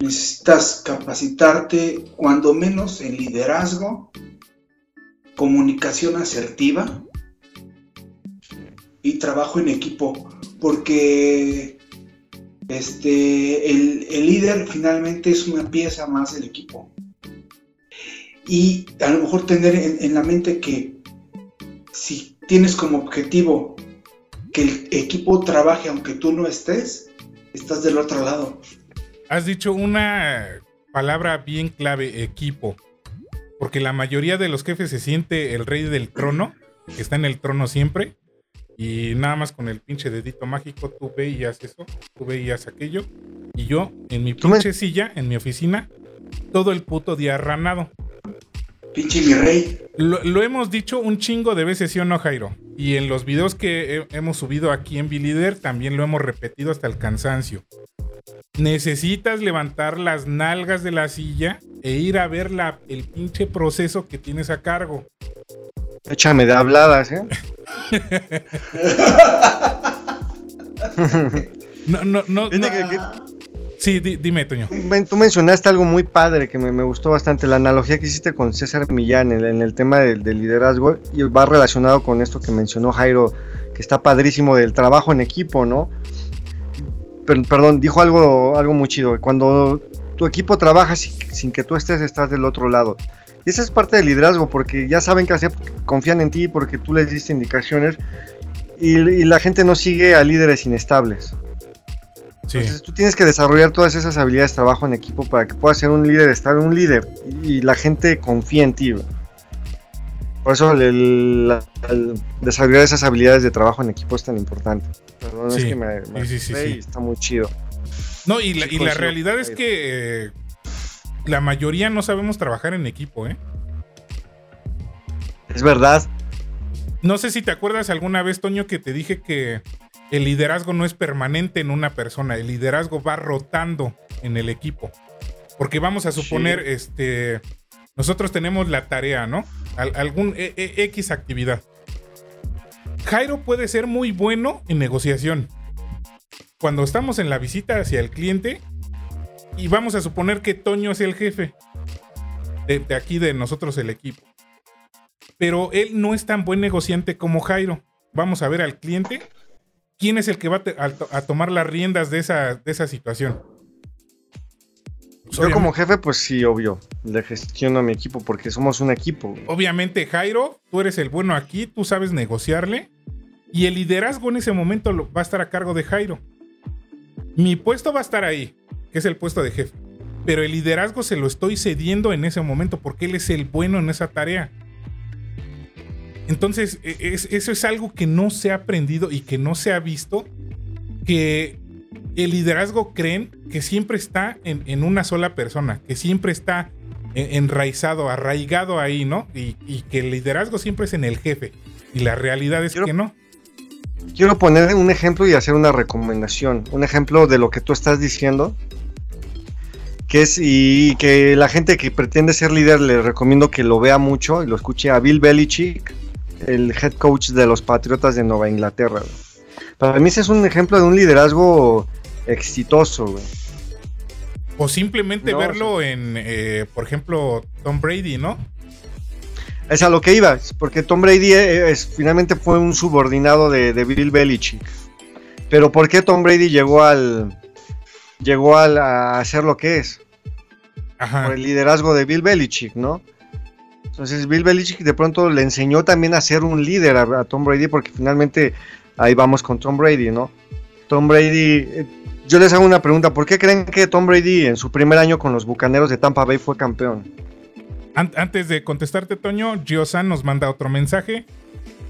Necesitas capacitarte, cuando menos en liderazgo, comunicación asertiva y trabajo en equipo, porque este, el, líder finalmente es una pieza más del equipo. Y a lo mejor tener en, en la mente que si tienes como objetivo que el equipo trabaje aunque tú no estés, estás del otro lado. Has dicho una palabra bien clave, equipo. Porque la mayoría de los jefes se siente el rey del trono, que está en el trono siempre, y nada más con el pinche dedito mágico tú veías eso, tú veías aquello, y yo en mi me- pinche silla, en mi oficina, todo el puto día ranado. Pinche mi rey. Lo, lo hemos dicho un chingo de veces, ¿sí o no, Jairo? Y en los videos que he- hemos subido aquí en Bilider también lo hemos repetido hasta el cansancio. Necesitas levantar las nalgas de la silla e ir a ver la, el pinche proceso que tienes a cargo. Échame de habladas, ¿eh? No, no, no. Sí, di- dime, Toño. Tú mencionaste algo muy padre que me, me gustó bastante, la analogía que hiciste con César Millán en, en el tema del, liderazgo y va relacionado con esto que mencionó Jairo, que está padrísimo del trabajo en equipo, ¿no? Per- perdón, dijo algo, algo muy chido, cuando tu equipo trabaja sin, sin que tú estés, estás del otro lado. Y esa es parte del liderazgo, porque ya saben qué hacer, porque confían en ti, porque tú les diste indicaciones y, y la gente no sigue a líderes inestables. Sí. Entonces tú tienes que desarrollar todas esas habilidades de trabajo en equipo para que puedas ser un líder, estar un líder y, y la gente confía en ti. güey. Por eso el, el- el desarrollar esas habilidades de trabajo en equipo es tan importante. Perdón, Sí, es que me, me sí, está muy chido. No, y la, y la realidad es que eh, la mayoría no sabemos trabajar en equipo, ¿eh? Es verdad. No sé si te acuerdas alguna vez, Toño, que te dije que el liderazgo no es permanente en una persona, el liderazgo va rotando en el equipo. Porque vamos a suponer, este, nosotros tenemos la tarea, ¿no? Al- algún e- e- X actividad. Jairo puede ser muy bueno en negociación. Cuando estamos en la visita hacia el cliente y vamos a suponer que Toño es el jefe de, de aquí de nosotros el equipo. Pero él no es tan buen negociante como Jairo. Vamos a ver al cliente. ¿Quién es el que va a, tomar las riendas de esa, de esa situación? Pues, Yo como jefe, pues sí, obvio, le gestiono a mi equipo porque somos un equipo. Obviamente, Jairo, tú eres el bueno aquí, tú sabes negociarle. Y el liderazgo en ese momento lo- va a estar a cargo de Jairo. Mi puesto va a estar ahí, que es el puesto de jefe. Pero el liderazgo se lo estoy cediendo en ese momento porque él es el bueno en esa tarea. Entonces, e- es- eso es algo que no se ha aprendido y que no se ha visto. Que el liderazgo creen que siempre está en, en una sola persona, que siempre está en- enraizado, arraigado ahí, ¿no? Y, y que el liderazgo siempre es en el jefe. Y la realidad es Quiero- que no. Quiero poner un ejemplo y hacer una recomendación. Un ejemplo de lo que tú estás diciendo. Que es, y que la gente que pretende ser líder le recomiendo que lo vea mucho y lo escuche a Bill Belichick, el head coach de los Patriotas de Nueva Inglaterra. güey. Para mí ese es un ejemplo de un liderazgo exitoso, güey. O simplemente No, o verlo en, eh, por ejemplo, Tom Brady, ¿no? Es a lo que iba, porque Tom Brady eh, es- finalmente fue un subordinado de, de Bill Belichick. Pero ¿por qué Tom Brady llegó al llegó a hacer lo que es? Ajá. Por el liderazgo de Bill Belichick, ¿no? Entonces Bill Belichick de pronto le enseñó también a ser un líder a, a Tom Brady, porque finalmente ahí vamos con Tom Brady, ¿no? Tom Brady, eh, yo les hago una pregunta, ¿por qué creen que Tom Brady en su primer año con los Bucaneros de Tampa Bay fue campeón? An- antes de contestarte, Toño, Giosan nos manda otro mensaje.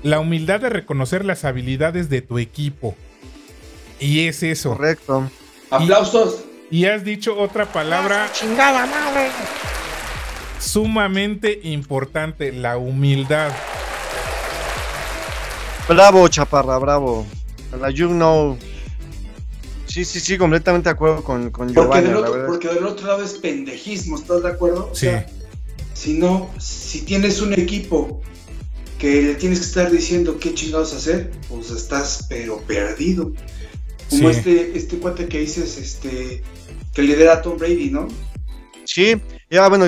La humildad de reconocer las habilidades de tu equipo. Y es eso. Correcto. Aplausos. Y has dicho otra palabra Chingada madre. sumamente importante, la humildad. Bravo, Chaparra, bravo. La you know. Sí, sí, sí, completamente de acuerdo con, con Porque del, la otro, verdad. porque del otro lado es pendejismo, ¿estás de acuerdo? O Sí. sea, si no, si tienes un equipo que le tienes que estar diciendo qué chingados hacer, pues estás pero perdido. Como Sí. este, este cuate que dices, este, que lidera a Tom Brady, ¿no? Sí, ya bueno,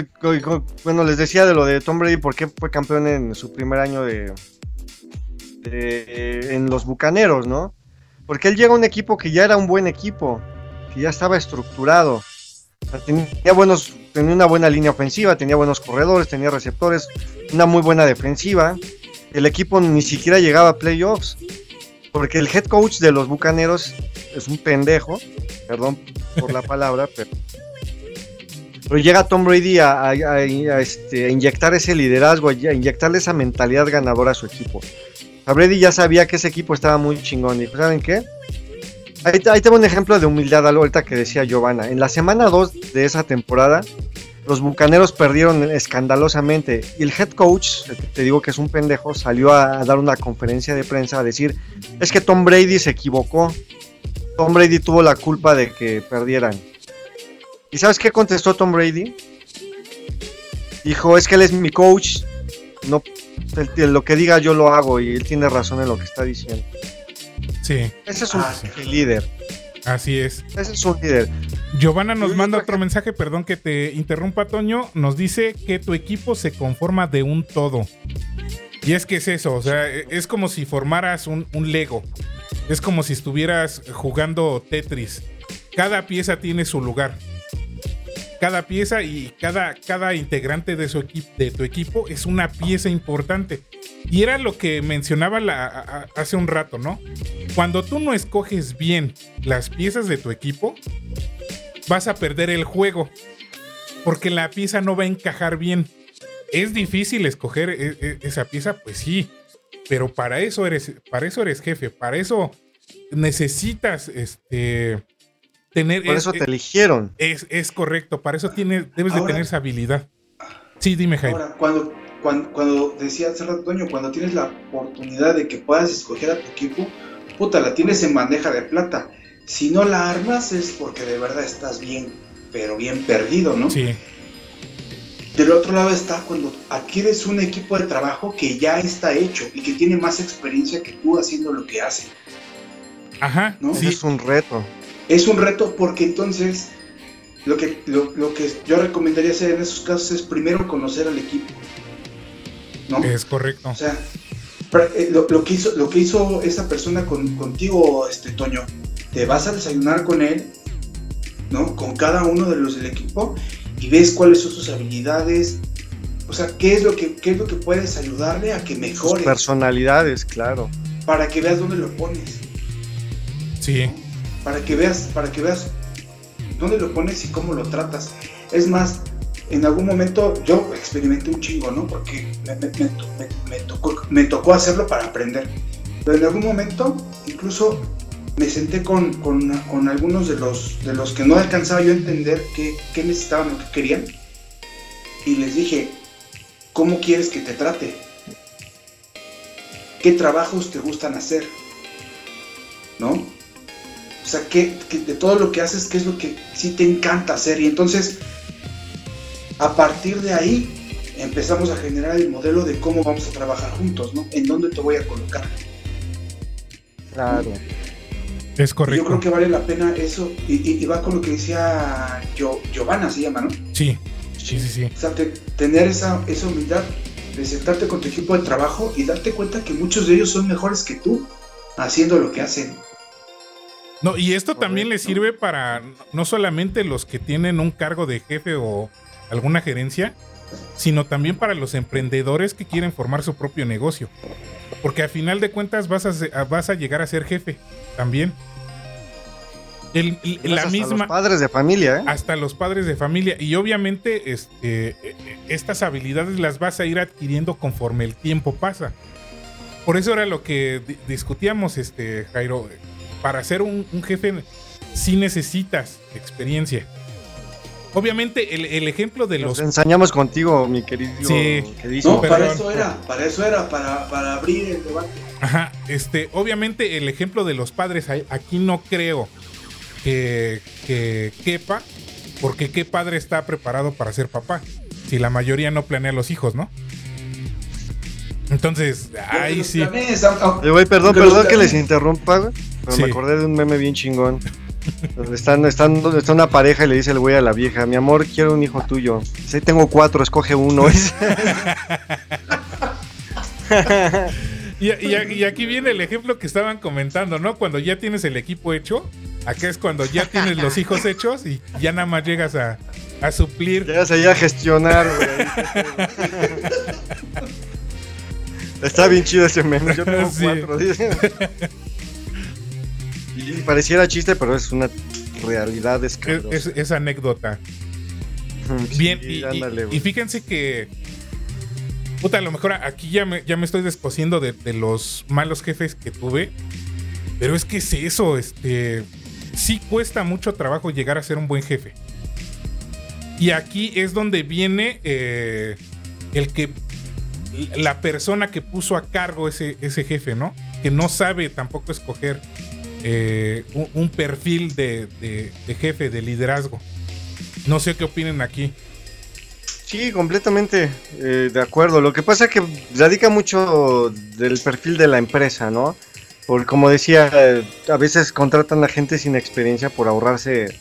bueno, les decía de lo de Tom Brady, por qué fue campeón en su primer año de, de- en los Bucaneros, ¿no? Porque él llega a un equipo que ya era un buen equipo, que ya estaba estructurado. Tenía buenos, tenía una buena línea ofensiva, tenía buenos corredores, tenía receptores, una muy buena defensiva. El equipo ni siquiera llegaba a playoffs. Porque el head coach de los Bucaneros es un pendejo, perdón por la palabra, pero pero llega Tom Brady a, a- a- a, este, inyectar ese liderazgo, a inyectarle esa mentalidad ganadora a su equipo. A Brady ya sabía que ese equipo estaba muy chingón. Dijo, ¿saben qué? Ahí, ahí tengo un ejemplo de humildad, ahorita que decía Giovanna. En la semana 2 de esa temporada, los bucaneros perdieron escandalosamente. Y el head coach, te digo que es un pendejo, salió a, dar una conferencia de prensa a decir: Es que Tom Brady se equivocó. Tom Brady tuvo la culpa de que perdieran. ¿Y sabes qué contestó Tom Brady? Dijo, es que él es mi coach, no el- el- lo que diga yo lo hago y él tiene razón en lo que está diciendo. Sí, Ese es un Ah, líder. así es. Ese es un líder. Giovanna nos manda otro mensaje, perdón que te interrumpa, Toño. Nos dice que tu equipo se conforma de un todo. Y es que es eso, o sea, e- es como si formaras un, un Lego. Es como si estuvieras jugando Tetris. Cada pieza tiene su lugar. Cada pieza y cada, cada integrante de, su de tu equipo es una pieza importante. Y era lo que mencionaba la- a- a- hace un rato, ¿no? Cuando tú no escoges bien las piezas de tu equipo, vas a perder el juego. Porque la pieza no va a encajar bien. ¿Es difícil escoger e- e- esa pieza? Pues sí. Pero para eso eres, para eso eres jefe. Para eso necesitas este tener. Por es- eso te eligieron. es, es correcto. Para eso tienes, debes de tener esa habilidad. Sí, dime, Jaime. Ahora, cuando, cuando, cuando decía hace rato, Toño, cuando tienes la oportunidad de que puedas escoger a tu equipo, puta, la tienes en bandeja de plata. Si no la armas es porque de verdad estás bien, pero bien perdido, ¿no? Sí, Del otro lado está cuando adquieres un equipo de trabajo que ya está hecho y que tiene más experiencia que tú haciendo lo que hace. ajá. ¿No? Sí, es un reto. Es un reto porque entonces lo que, lo, lo que yo recomendaría hacer en esos casos es primero conocer al equipo. ¿No? es correcto. O sea, eh, lo, lo que hizo, lo que hizo esa persona con, contigo, este Toño, te vas a desayunar con él, ¿no? Con cada uno de los del equipo y ves cuáles son sus habilidades. O sea, qué es lo que, qué es lo que puedes ayudarle a que Sus mejore, personalidades, claro. para que veas dónde lo pones, Sí, para que veas, para que veas dónde lo pones y cómo lo tratas. Es más, en algún momento yo experimenté un chingo, ¿no? Porque me, me- me to- me- me tocó, me tocó hacerlo para aprender. Pero en algún momento, incluso me senté con, con- con algunos de los, de los que no alcanzaba yo a entender qué, qué necesitaban o qué querían. Y les dije, ¿cómo quieres que te trate? ¿Qué trabajos te gustan hacer? ¿No? O sea, ¿qué, qué- de todo lo que haces, qué es lo que sí te encanta hacer? Y entonces, a partir de ahí, empezamos a generar el modelo de cómo vamos a trabajar juntos, ¿no? En dónde te voy a colocar. Claro. Es Yo correcto. creo que vale la pena eso. Y, y- y va con lo que decía Gio- Giovanna, se llama, ¿no? Sí, sí, sí, sí. O sea, te- tener esa, esa humildad de sentarte con tu equipo de trabajo y darte cuenta que muchos de ellos son mejores que tú haciendo lo que hacen. No, y esto también le sirve para no solamente los que tienen un cargo de jefe o alguna gerencia, sino también para los emprendedores que quieren formar su propio negocio. Porque al final de cuentas vas a, a- vas a llegar a ser jefe también. El- el- la Hasta misma Los padres de familia, ¿eh? hasta los padres de familia. Y obviamente este, eh, eh, estas habilidades las vas a ir adquiriendo conforme el tiempo pasa. Por eso era lo que di- discutíamos, este, Jairo. Para ser un, un jefe sí necesitas experiencia. Obviamente el, el ejemplo de Nos los... ensañamos contigo, mi querido. Sí. No, perdón. para eso era, para eso era, para, para abrir el debate. Ajá, este, obviamente el ejemplo de los padres aquí no creo que, que quepa, porque qué padre está preparado para ser papá, si la mayoría no planea los hijos, ¿no? Entonces, ahí sí. güey, perdón, perdón que les interrumpa, güey, pero Sí. me acordé de un meme bien chingón. Donde están, están, está una pareja y le dice el güey a la vieja, mi amor, quiero un hijo tuyo. Sí, tengo cuatro, escoge uno. Y, y- y aquí viene el ejemplo que estaban comentando, ¿no? Cuando ya tienes el equipo hecho, acá es cuando ya tienes los hijos hechos y ya nada más llegas a, a suplir. Llegas ahí a gestionar, güey. Está bien chido ese meme, yo tengo Sí. cuatro. dice. Pareciera chiste, pero es una realidad Es, es- es anécdota. Sí, Bien, y, ándale, fíjense que. Puta, a lo mejor aquí ya me, ya me estoy descosiendo de, de los malos jefes que tuve. Pero es que es eso, este. Sí cuesta mucho trabajo llegar a ser un buen jefe. Y aquí es donde viene eh, el que. La persona que puso a cargo ese, ese jefe, ¿no? Que no sabe tampoco escoger eh, un, perfil de, jefe, de liderazgo. No sé qué opinen aquí. Sí, completamente eh, de acuerdo. Lo que pasa es que radica mucho del perfil de la empresa, ¿no? Porque como decía, a veces contratan a gente sin experiencia por ahorrarse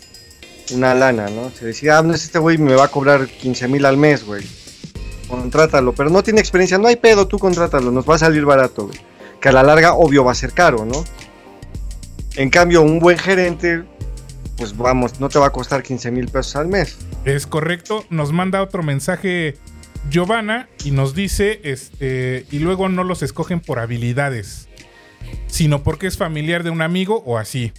una lana, ¿no? Se decía, ah, no es este güey me va a cobrar 15 mil al mes, güey. Contrátalo, pero no tiene experiencia, no hay pedo, tú contrátalo, nos va a salir barato, güey. Que a la larga, obvio, va a ser caro, ¿no? En cambio, un buen gerente, pues vamos, no te va a costar 15 mil pesos al mes. Es correcto. Nos manda otro mensaje Giovanna y nos dice, este, y luego no los escogen por habilidades, sino porque es familiar de un amigo o así.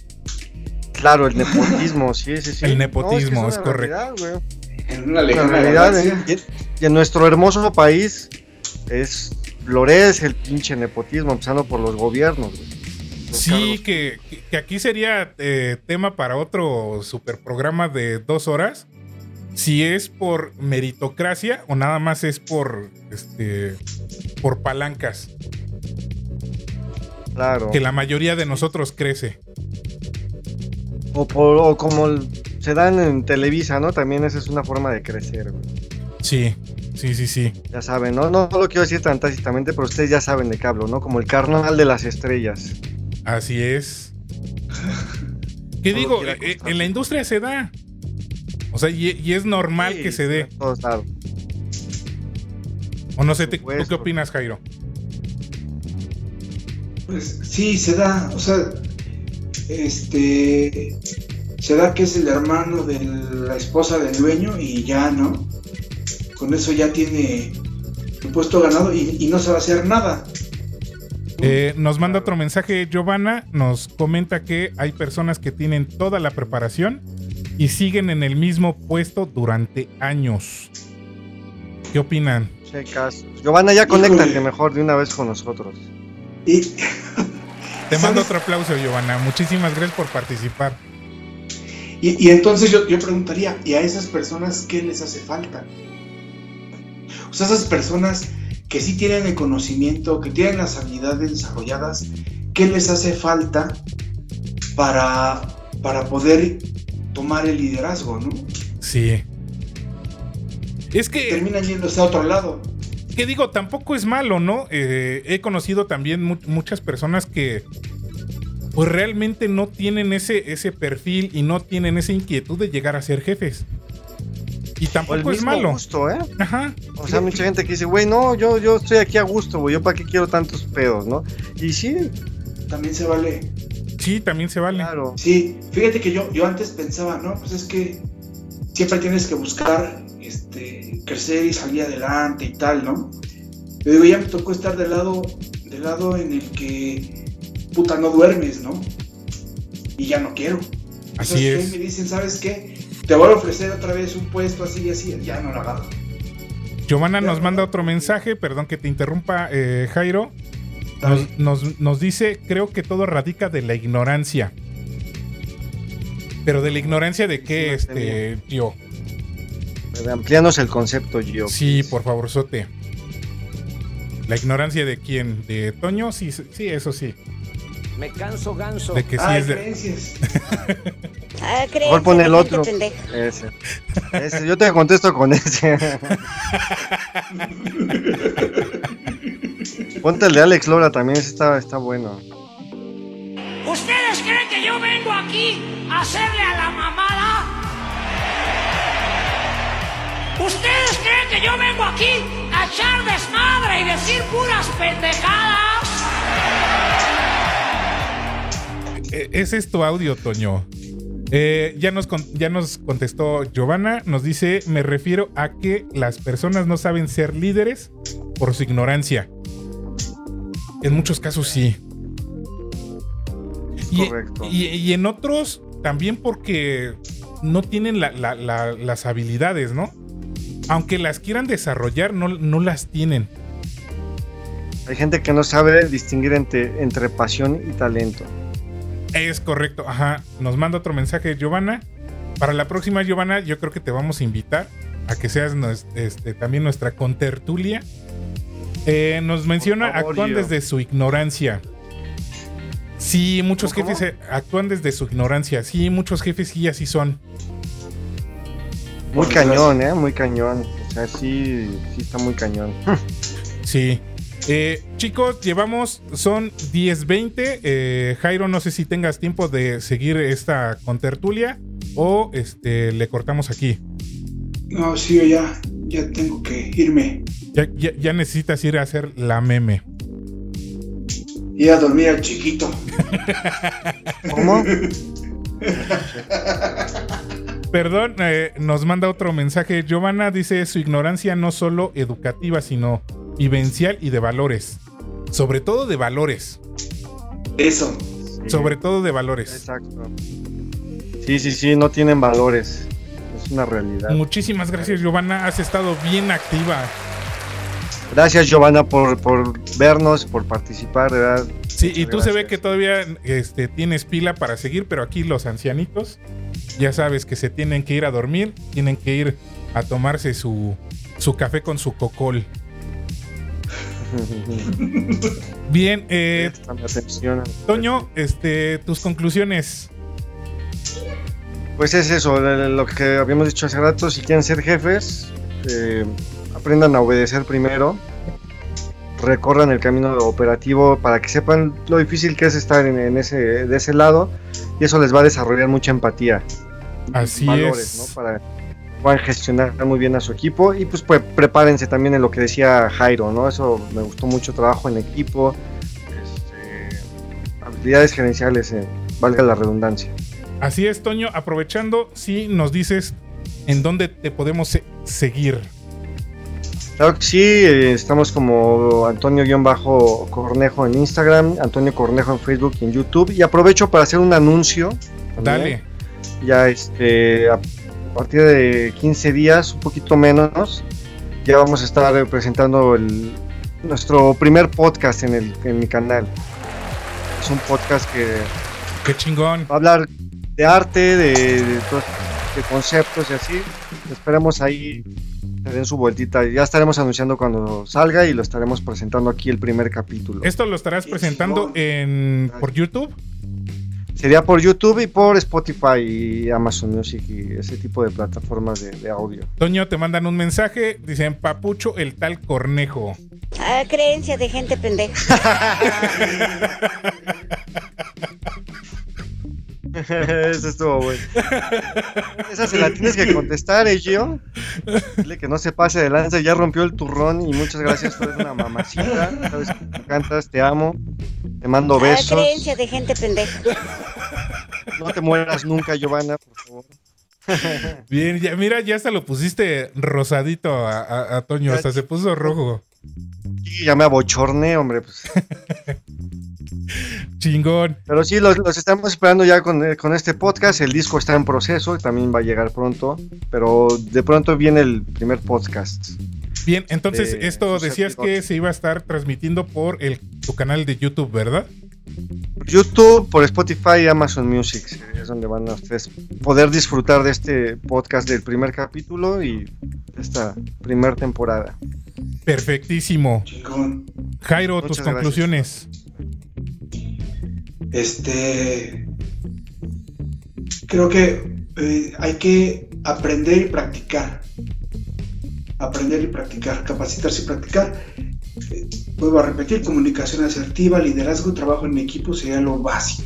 Claro, el nepotismo, sí, sí, sí. El nepotismo, No, es una correcto. realidad. En una lejana realidad, galaxia. ¿eh? en nuestro hermoso país es florece el pinche nepotismo, empezando por los gobiernos. güey. Sí, que, que- aquí sería eh, tema para otro super programa de dos horas. Si es por meritocracia o nada más es por este por palancas, Claro. que la mayoría de nosotros crece. O, por- o como se dan en Televisa, ¿no? También esa es una forma de crecer, güey. Sí, sí, sí, sí. Ya saben, ¿no? No, no lo quiero decir tan tácitamente, pero ustedes ya saben de qué hablo, ¿no? Como el carnal de las estrellas. Así es. ¿Qué Todo digo? Eh, acostarse. en la industria se da. O sea, y, y es normal Sí, que se dé. en todos lados. O no sé, te- ¿tú supuesto. qué opinas, Jairo? Pues sí, se da, o sea, este, se da que es el hermano de la esposa del dueño y ya, ¿no? Con eso ya tiene el puesto ganado y, y no se va a hacer nada. Eh, nos manda otro mensaje Giovanna, nos comenta que hay personas que tienen toda la preparación y siguen en el mismo puesto durante años. ¿Qué opinan? Che, casos. Giovanna, ya conéctate mejor de una vez con nosotros. Y Te mando ¿Sabes? otro aplauso, Giovanna. Muchísimas gracias por participar. Y, y entonces yo, yo preguntaría, ¿y a esas personas qué les hace falta? O sea, esas personas que sí tienen el conocimiento, que tienen las habilidades desarrolladas, ¿qué les hace falta para, para poder tomar el liderazgo, no? Sí. Es que, Terminan yéndose a otro lado. que digo, tampoco es malo, ¿no? Eh, he conocido también mu- muchas personas que pues realmente no tienen ese, ese perfil y no tienen esa inquietud de llegar a ser jefes. Y O el tampoco es mismo malo. gusto, ¿eh? Ajá. O sea, mucha gente que dice, güey, no, yo, yo estoy aquí a gusto, güey, yo para qué quiero tantos pedos, ¿no? Y sí, También se vale. Sí, también se vale. claro. Sí, fíjate que yo, yo antes pensaba, no, pues es que siempre tienes que buscar este, crecer y salir adelante y tal, ¿no? Pero digo, ya me tocó estar del lado, del lado en el que puta no duermes, ¿no? Y ya no quiero. Así Entonces, es. Me dicen, ¿sabes qué? Te voy a ofrecer otra vez un puesto así y así, ya no lo agarro. Giovanna nos manda otro mensaje, perdón que te interrumpa, eh, Jairo. Nos, nos- nos dice, creo que todo radica de la ignorancia. Pero de la ignorancia de qué, este, yo. Amplianos el concepto, Gio. Sí, por favor, Sote. ¿La ignorancia de quién? ¿De Toño? Sí, sí, eso sí. Me canso ganso. De que sí Ay, es de... Ah, Mejor pon el otro. Ese. Ese, yo te contesto con ese. Ponte el de Alex Lora también, ese está, está bueno. ¿Ustedes creen que yo vengo aquí a hacerle a la mamada? ¿Ustedes creen que yo vengo aquí a echar desmadre y decir puras pendejadas? Eh, Ese es tu audio, Toño. Eh, ya, nos con- ya nos contestó Giovanna, nos dice, me refiero a que las personas no saben ser líderes por su ignorancia. En muchos casos sí. Y, correcto. y- y en otros también porque no tienen la- la- la- las habilidades, ¿no? Aunque las quieran desarrollar, no, no las tienen. Hay gente que no sabe distinguir entre, entre pasión y talento. Es correcto, ajá. Nos manda otro mensaje Giovanna. Para la próxima, Giovanna, yo creo que te vamos a invitar a que seas este, también nuestra contertulia. Eh, nos menciona, favor, actúan desde su ignorancia. Sí, muchos ¿Cómo, jefes eh, actúan desde su ignorancia. Sí, muchos jefes sí así son. Muy cañón, ¿eh? Muy cañón. sea, sí, sí está muy cañón. Sí. Eh, chicos, llevamos, son 10.20. Eh, Jairo, no sé si tengas tiempo de seguir esta contertulia o este, le cortamos aquí. No, sí, yo ya, ya tengo que irme. Ya, ya- ya necesitas ir a hacer la meme. Ir a dormir al chiquito. ¿Cómo? Perdón, eh, nos manda otro mensaje. Giovanna dice su ignorancia no solo educativa, sino vivencial y de valores. Sobre todo de valores. Eso. Sobre todo de valores. Exacto. Sí, sí, sí, no tienen valores. Es una realidad. Muchísimas gracias, Giovanna. Has estado bien activa. Gracias, Giovanna, por, por vernos, por participar, de verdad. Sí, y tú se ve que todavía este, tienes pila para seguir, pero aquí los ancianitos, ya sabes que se tienen que ir a dormir, tienen que ir a tomarse su, su café con su cocol. Bien, eh. Toño, este, tus conclusiones. Pues es eso, lo que habíamos dicho hace rato, si quieren ser jefes, eh, aprendan a obedecer primero, recorran el camino operativo para que sepan lo difícil que es estar en, en ese, de ese lado y eso les va a desarrollar mucha empatía. Así valores, es. ¿no? Para puedan gestionar muy bien a su equipo y pues, pues prepárense también en lo que decía Jairo, ¿no? Eso me gustó mucho, trabajo en equipo, este, habilidades gerenciales, eh, valga la redundancia. Así es, Toño. Aprovechando, si nos dices en dónde te podemos se- seguir. Claro que sí, eh, estamos como Antonio-Cornejo en Instagram, Antonio Cornejo en Facebook y en YouTube. Y aprovecho para hacer un anuncio. también. Dale. Ya este, a partir de 15 días, un poquito menos, ya vamos a estar presentando el, nuestro primer podcast en, el, en mi canal. Es un podcast que Qué chingón. va a hablar de arte, de, de, todo- de conceptos y así. Esperemos ahí se den su vueltita. Ya estaremos anunciando cuando salga y lo estaremos presentando aquí el primer capítulo. Esto lo estarás presentando en por YouTube. Sería por YouTube y por Spotify y Amazon Music y ese tipo de plataformas de, de audio. Toño, te mandan un mensaje. Dicen Papucho, el tal Cornejo. Ah, creencia de gente pendeja. Eso estuvo bueno. Esa se la tienes que contestar, eh, Gio. Dile que no se pase de lanza, ya rompió el turrón y muchas gracias, tú eres una mamacita. Sabes que me encantas, te amo. Te mando Ah, besos. creencia de gente pendeja. No te mueras nunca, Giovanna, por favor. Bien, ya, mira, ya hasta lo pusiste rosadito a, a- a Toño. Hasta se puso rojo. Y ya me abochorné, hombre. Pues. Chingón. Pero sí, los, los estamos esperando ya con, eh, con este podcast. El disco está en proceso, también va a llegar pronto. Pero de pronto viene el primer podcast. Bien, entonces de esto decías que se iba a estar transmitiendo por el, tu canal de YouTube, ¿verdad? YouTube, por Spotify y Amazon Music. sí, Es donde van a ustedes poder disfrutar de este podcast del primer capítulo y esta primera temporada. Perfectísimo. Chingón. Jairo, Muchas tus gracias. conclusiones. Este. Creo que eh, hay que aprender y practicar. Aprender y practicar, capacitarse y practicar. Eh, vuelvo a repetir, comunicación asertiva, liderazgo y trabajo en equipo sería lo básico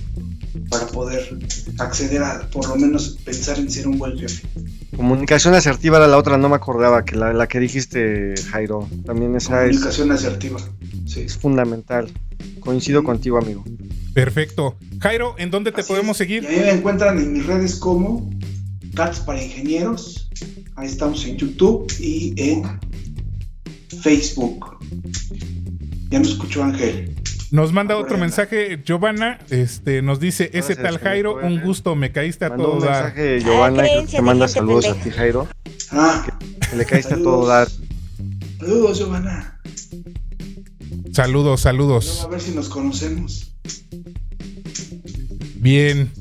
para poder acceder a, por lo menos, pensar en ser un buen jefe. Comunicación asertiva era la otra, no me acordaba, que la, la que dijiste, Jairo. También esa es, Comunicación asertiva. Sí. es fundamental. Coincido contigo, amigo. Perfecto. Jairo, ¿en dónde te Así podemos es. seguir? Y a mí me encuentran en mis redes como Cartas para Ingenieros. Ahí estamos en YouTube y en Facebook. Ya me escuchó Ángel. Nos manda otro Bueno. mensaje, Giovanna, este, nos dice, ese Gracias, tal Jairo, un gusto, me caíste a todo un dar. mensaje Giovanna que te manda saludos a ti, Jairo. Ah, Que le caíste a todo dar. saludos, Giovanna. Saludos, saludos. a ver si nos conocemos. Bien.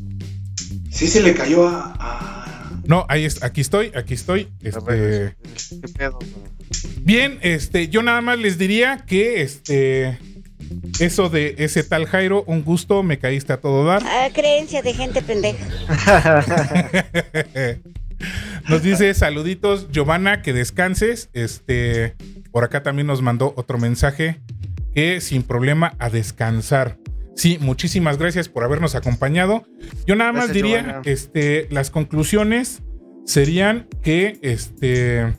Sí se le cayó a. a- No, ahí es, aquí estoy, aquí estoy. Este, ¿Qué pedo? bien, este, yo nada más les diría que este, eso de ese tal Jairo, un gusto, me caíste a todo dar. Ah, creencia de gente pendeja. Nos dice saluditos, Giovanna, que descanses. Este, por acá también nos mandó otro mensaje que sin problema a descansar. Sí, muchísimas gracias por habernos acompañado. Yo nada más Gracias, diría, Giovanna. este, las conclusiones serían que, este,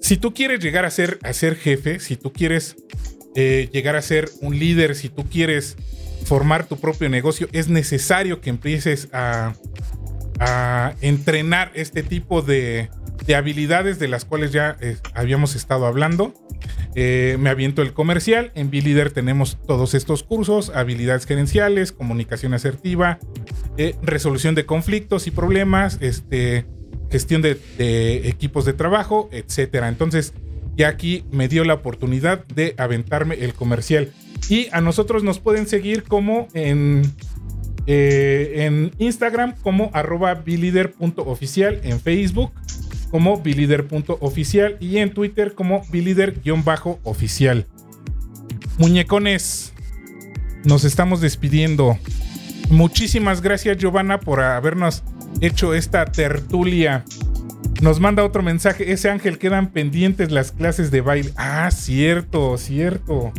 si tú quieres llegar a ser, a ser jefe, si tú quieres eh, llegar a ser un líder, si tú quieres formar tu propio negocio, es necesario que empieces a, entrenar este tipo de, de habilidades de las cuales ya eh, habíamos estado hablando. Eh, me aviento el comercial. En B-Leader tenemos todos estos cursos, habilidades gerenciales, comunicación asertiva, resolución de conflictos y problemas, este, gestión de, de equipos de trabajo, etcétera. Entonces, ya aquí me dio la oportunidad de aventarme el comercial. Y a nosotros nos pueden seguir como en, eh, en Instagram como arroba bilider.oficial, en Facebook como bilider.oficial y en Twitter como bilider-oficial. Muñecones, nos estamos despidiendo. Muchísimas gracias Giovanna por habernos hecho esta tertulia. Nos manda otro mensaje. Ese ángel quedan pendientes las clases de baile. Ah, cierto, cierto.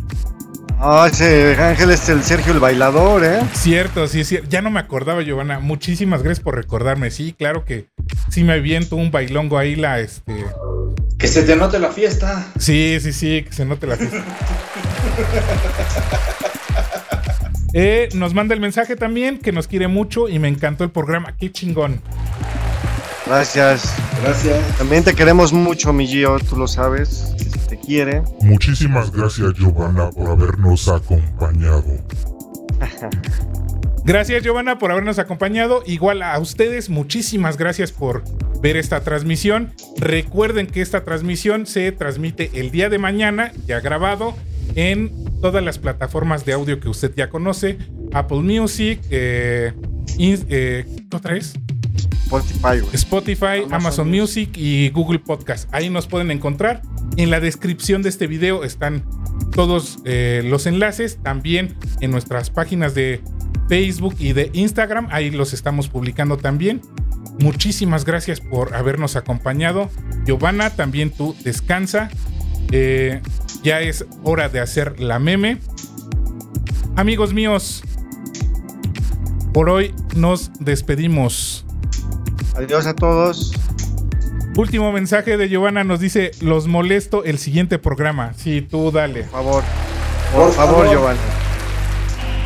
Ah, ese Ángel es el Sergio el bailador, ¿eh? Cierto, sí, sí. Ya no me acordaba, Giovanna. Muchísimas gracias por recordarme. Sí, claro que sí me aviento un bailongo ahí, la este. Que se te note la fiesta. Sí, sí, sí, que se note la fiesta. Eh, nos manda el mensaje también que nos quiere mucho y me encantó el programa. Qué chingón. Gracias. Gracias. También te queremos mucho, mi Gio, tú lo sabes. te quiere. Muchísimas gracias Giovanna por habernos acompañado. Gracias, Giovanna, por habernos acompañado. Igual a ustedes, muchísimas gracias por ver esta transmisión. Recuerden que esta transmisión se transmite el día de mañana, ya grabado, en todas las plataformas de audio que usted ya conoce: Apple Music, eh, in- eh, ¿qué otra es? Spotify, güey. Spotify, Amazon, Amazon Music y Google Podcast. Ahí nos pueden encontrar. En la descripción de este video están todos eh, los enlaces. También en nuestras páginas de Facebook y de Instagram. Ahí los estamos publicando también. Muchísimas gracias por habernos acompañado. Giovanna, también tú descansa. Eh, ya es hora de hacer la meme. Amigos míos, por hoy nos despedimos. Adiós a todos. Último mensaje de Giovanna nos dice, los molesto el siguiente programa. Sí, tú dale. Por favor. Por, Por favor, favor. Giovanni.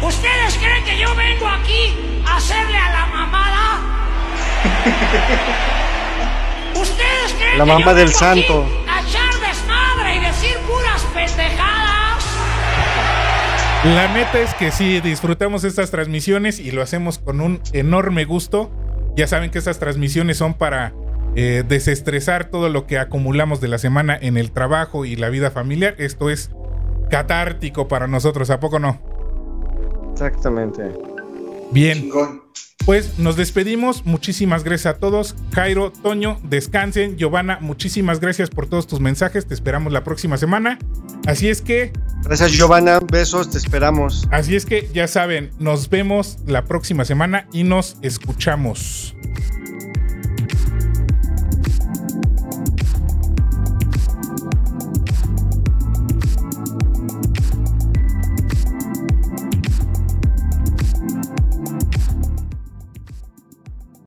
¿Ustedes creen que yo vengo aquí a hacerle a la mamada? ¿Ustedes creen La que mamá yo del vengo santo. aquí a echar desmadre y decir puras pendejadas? La neta es que sí, disfrutamos estas transmisiones y lo hacemos con un enorme gusto. Ya saben que estas transmisiones son para eh, desestresar todo lo que acumulamos de la semana en el trabajo y la vida familiar. Esto es catártico para nosotros, ¿a poco no? Exactamente. Bien. Chingón. Pues nos despedimos. Muchísimas gracias a todos. Jairo, Toño, descansen. Giovanna, muchísimas gracias por todos tus mensajes. Te esperamos la próxima semana. Así es que, Gracias, Giovanna. Besos, te esperamos. así es que ya saben, nos vemos la próxima semana y nos escuchamos.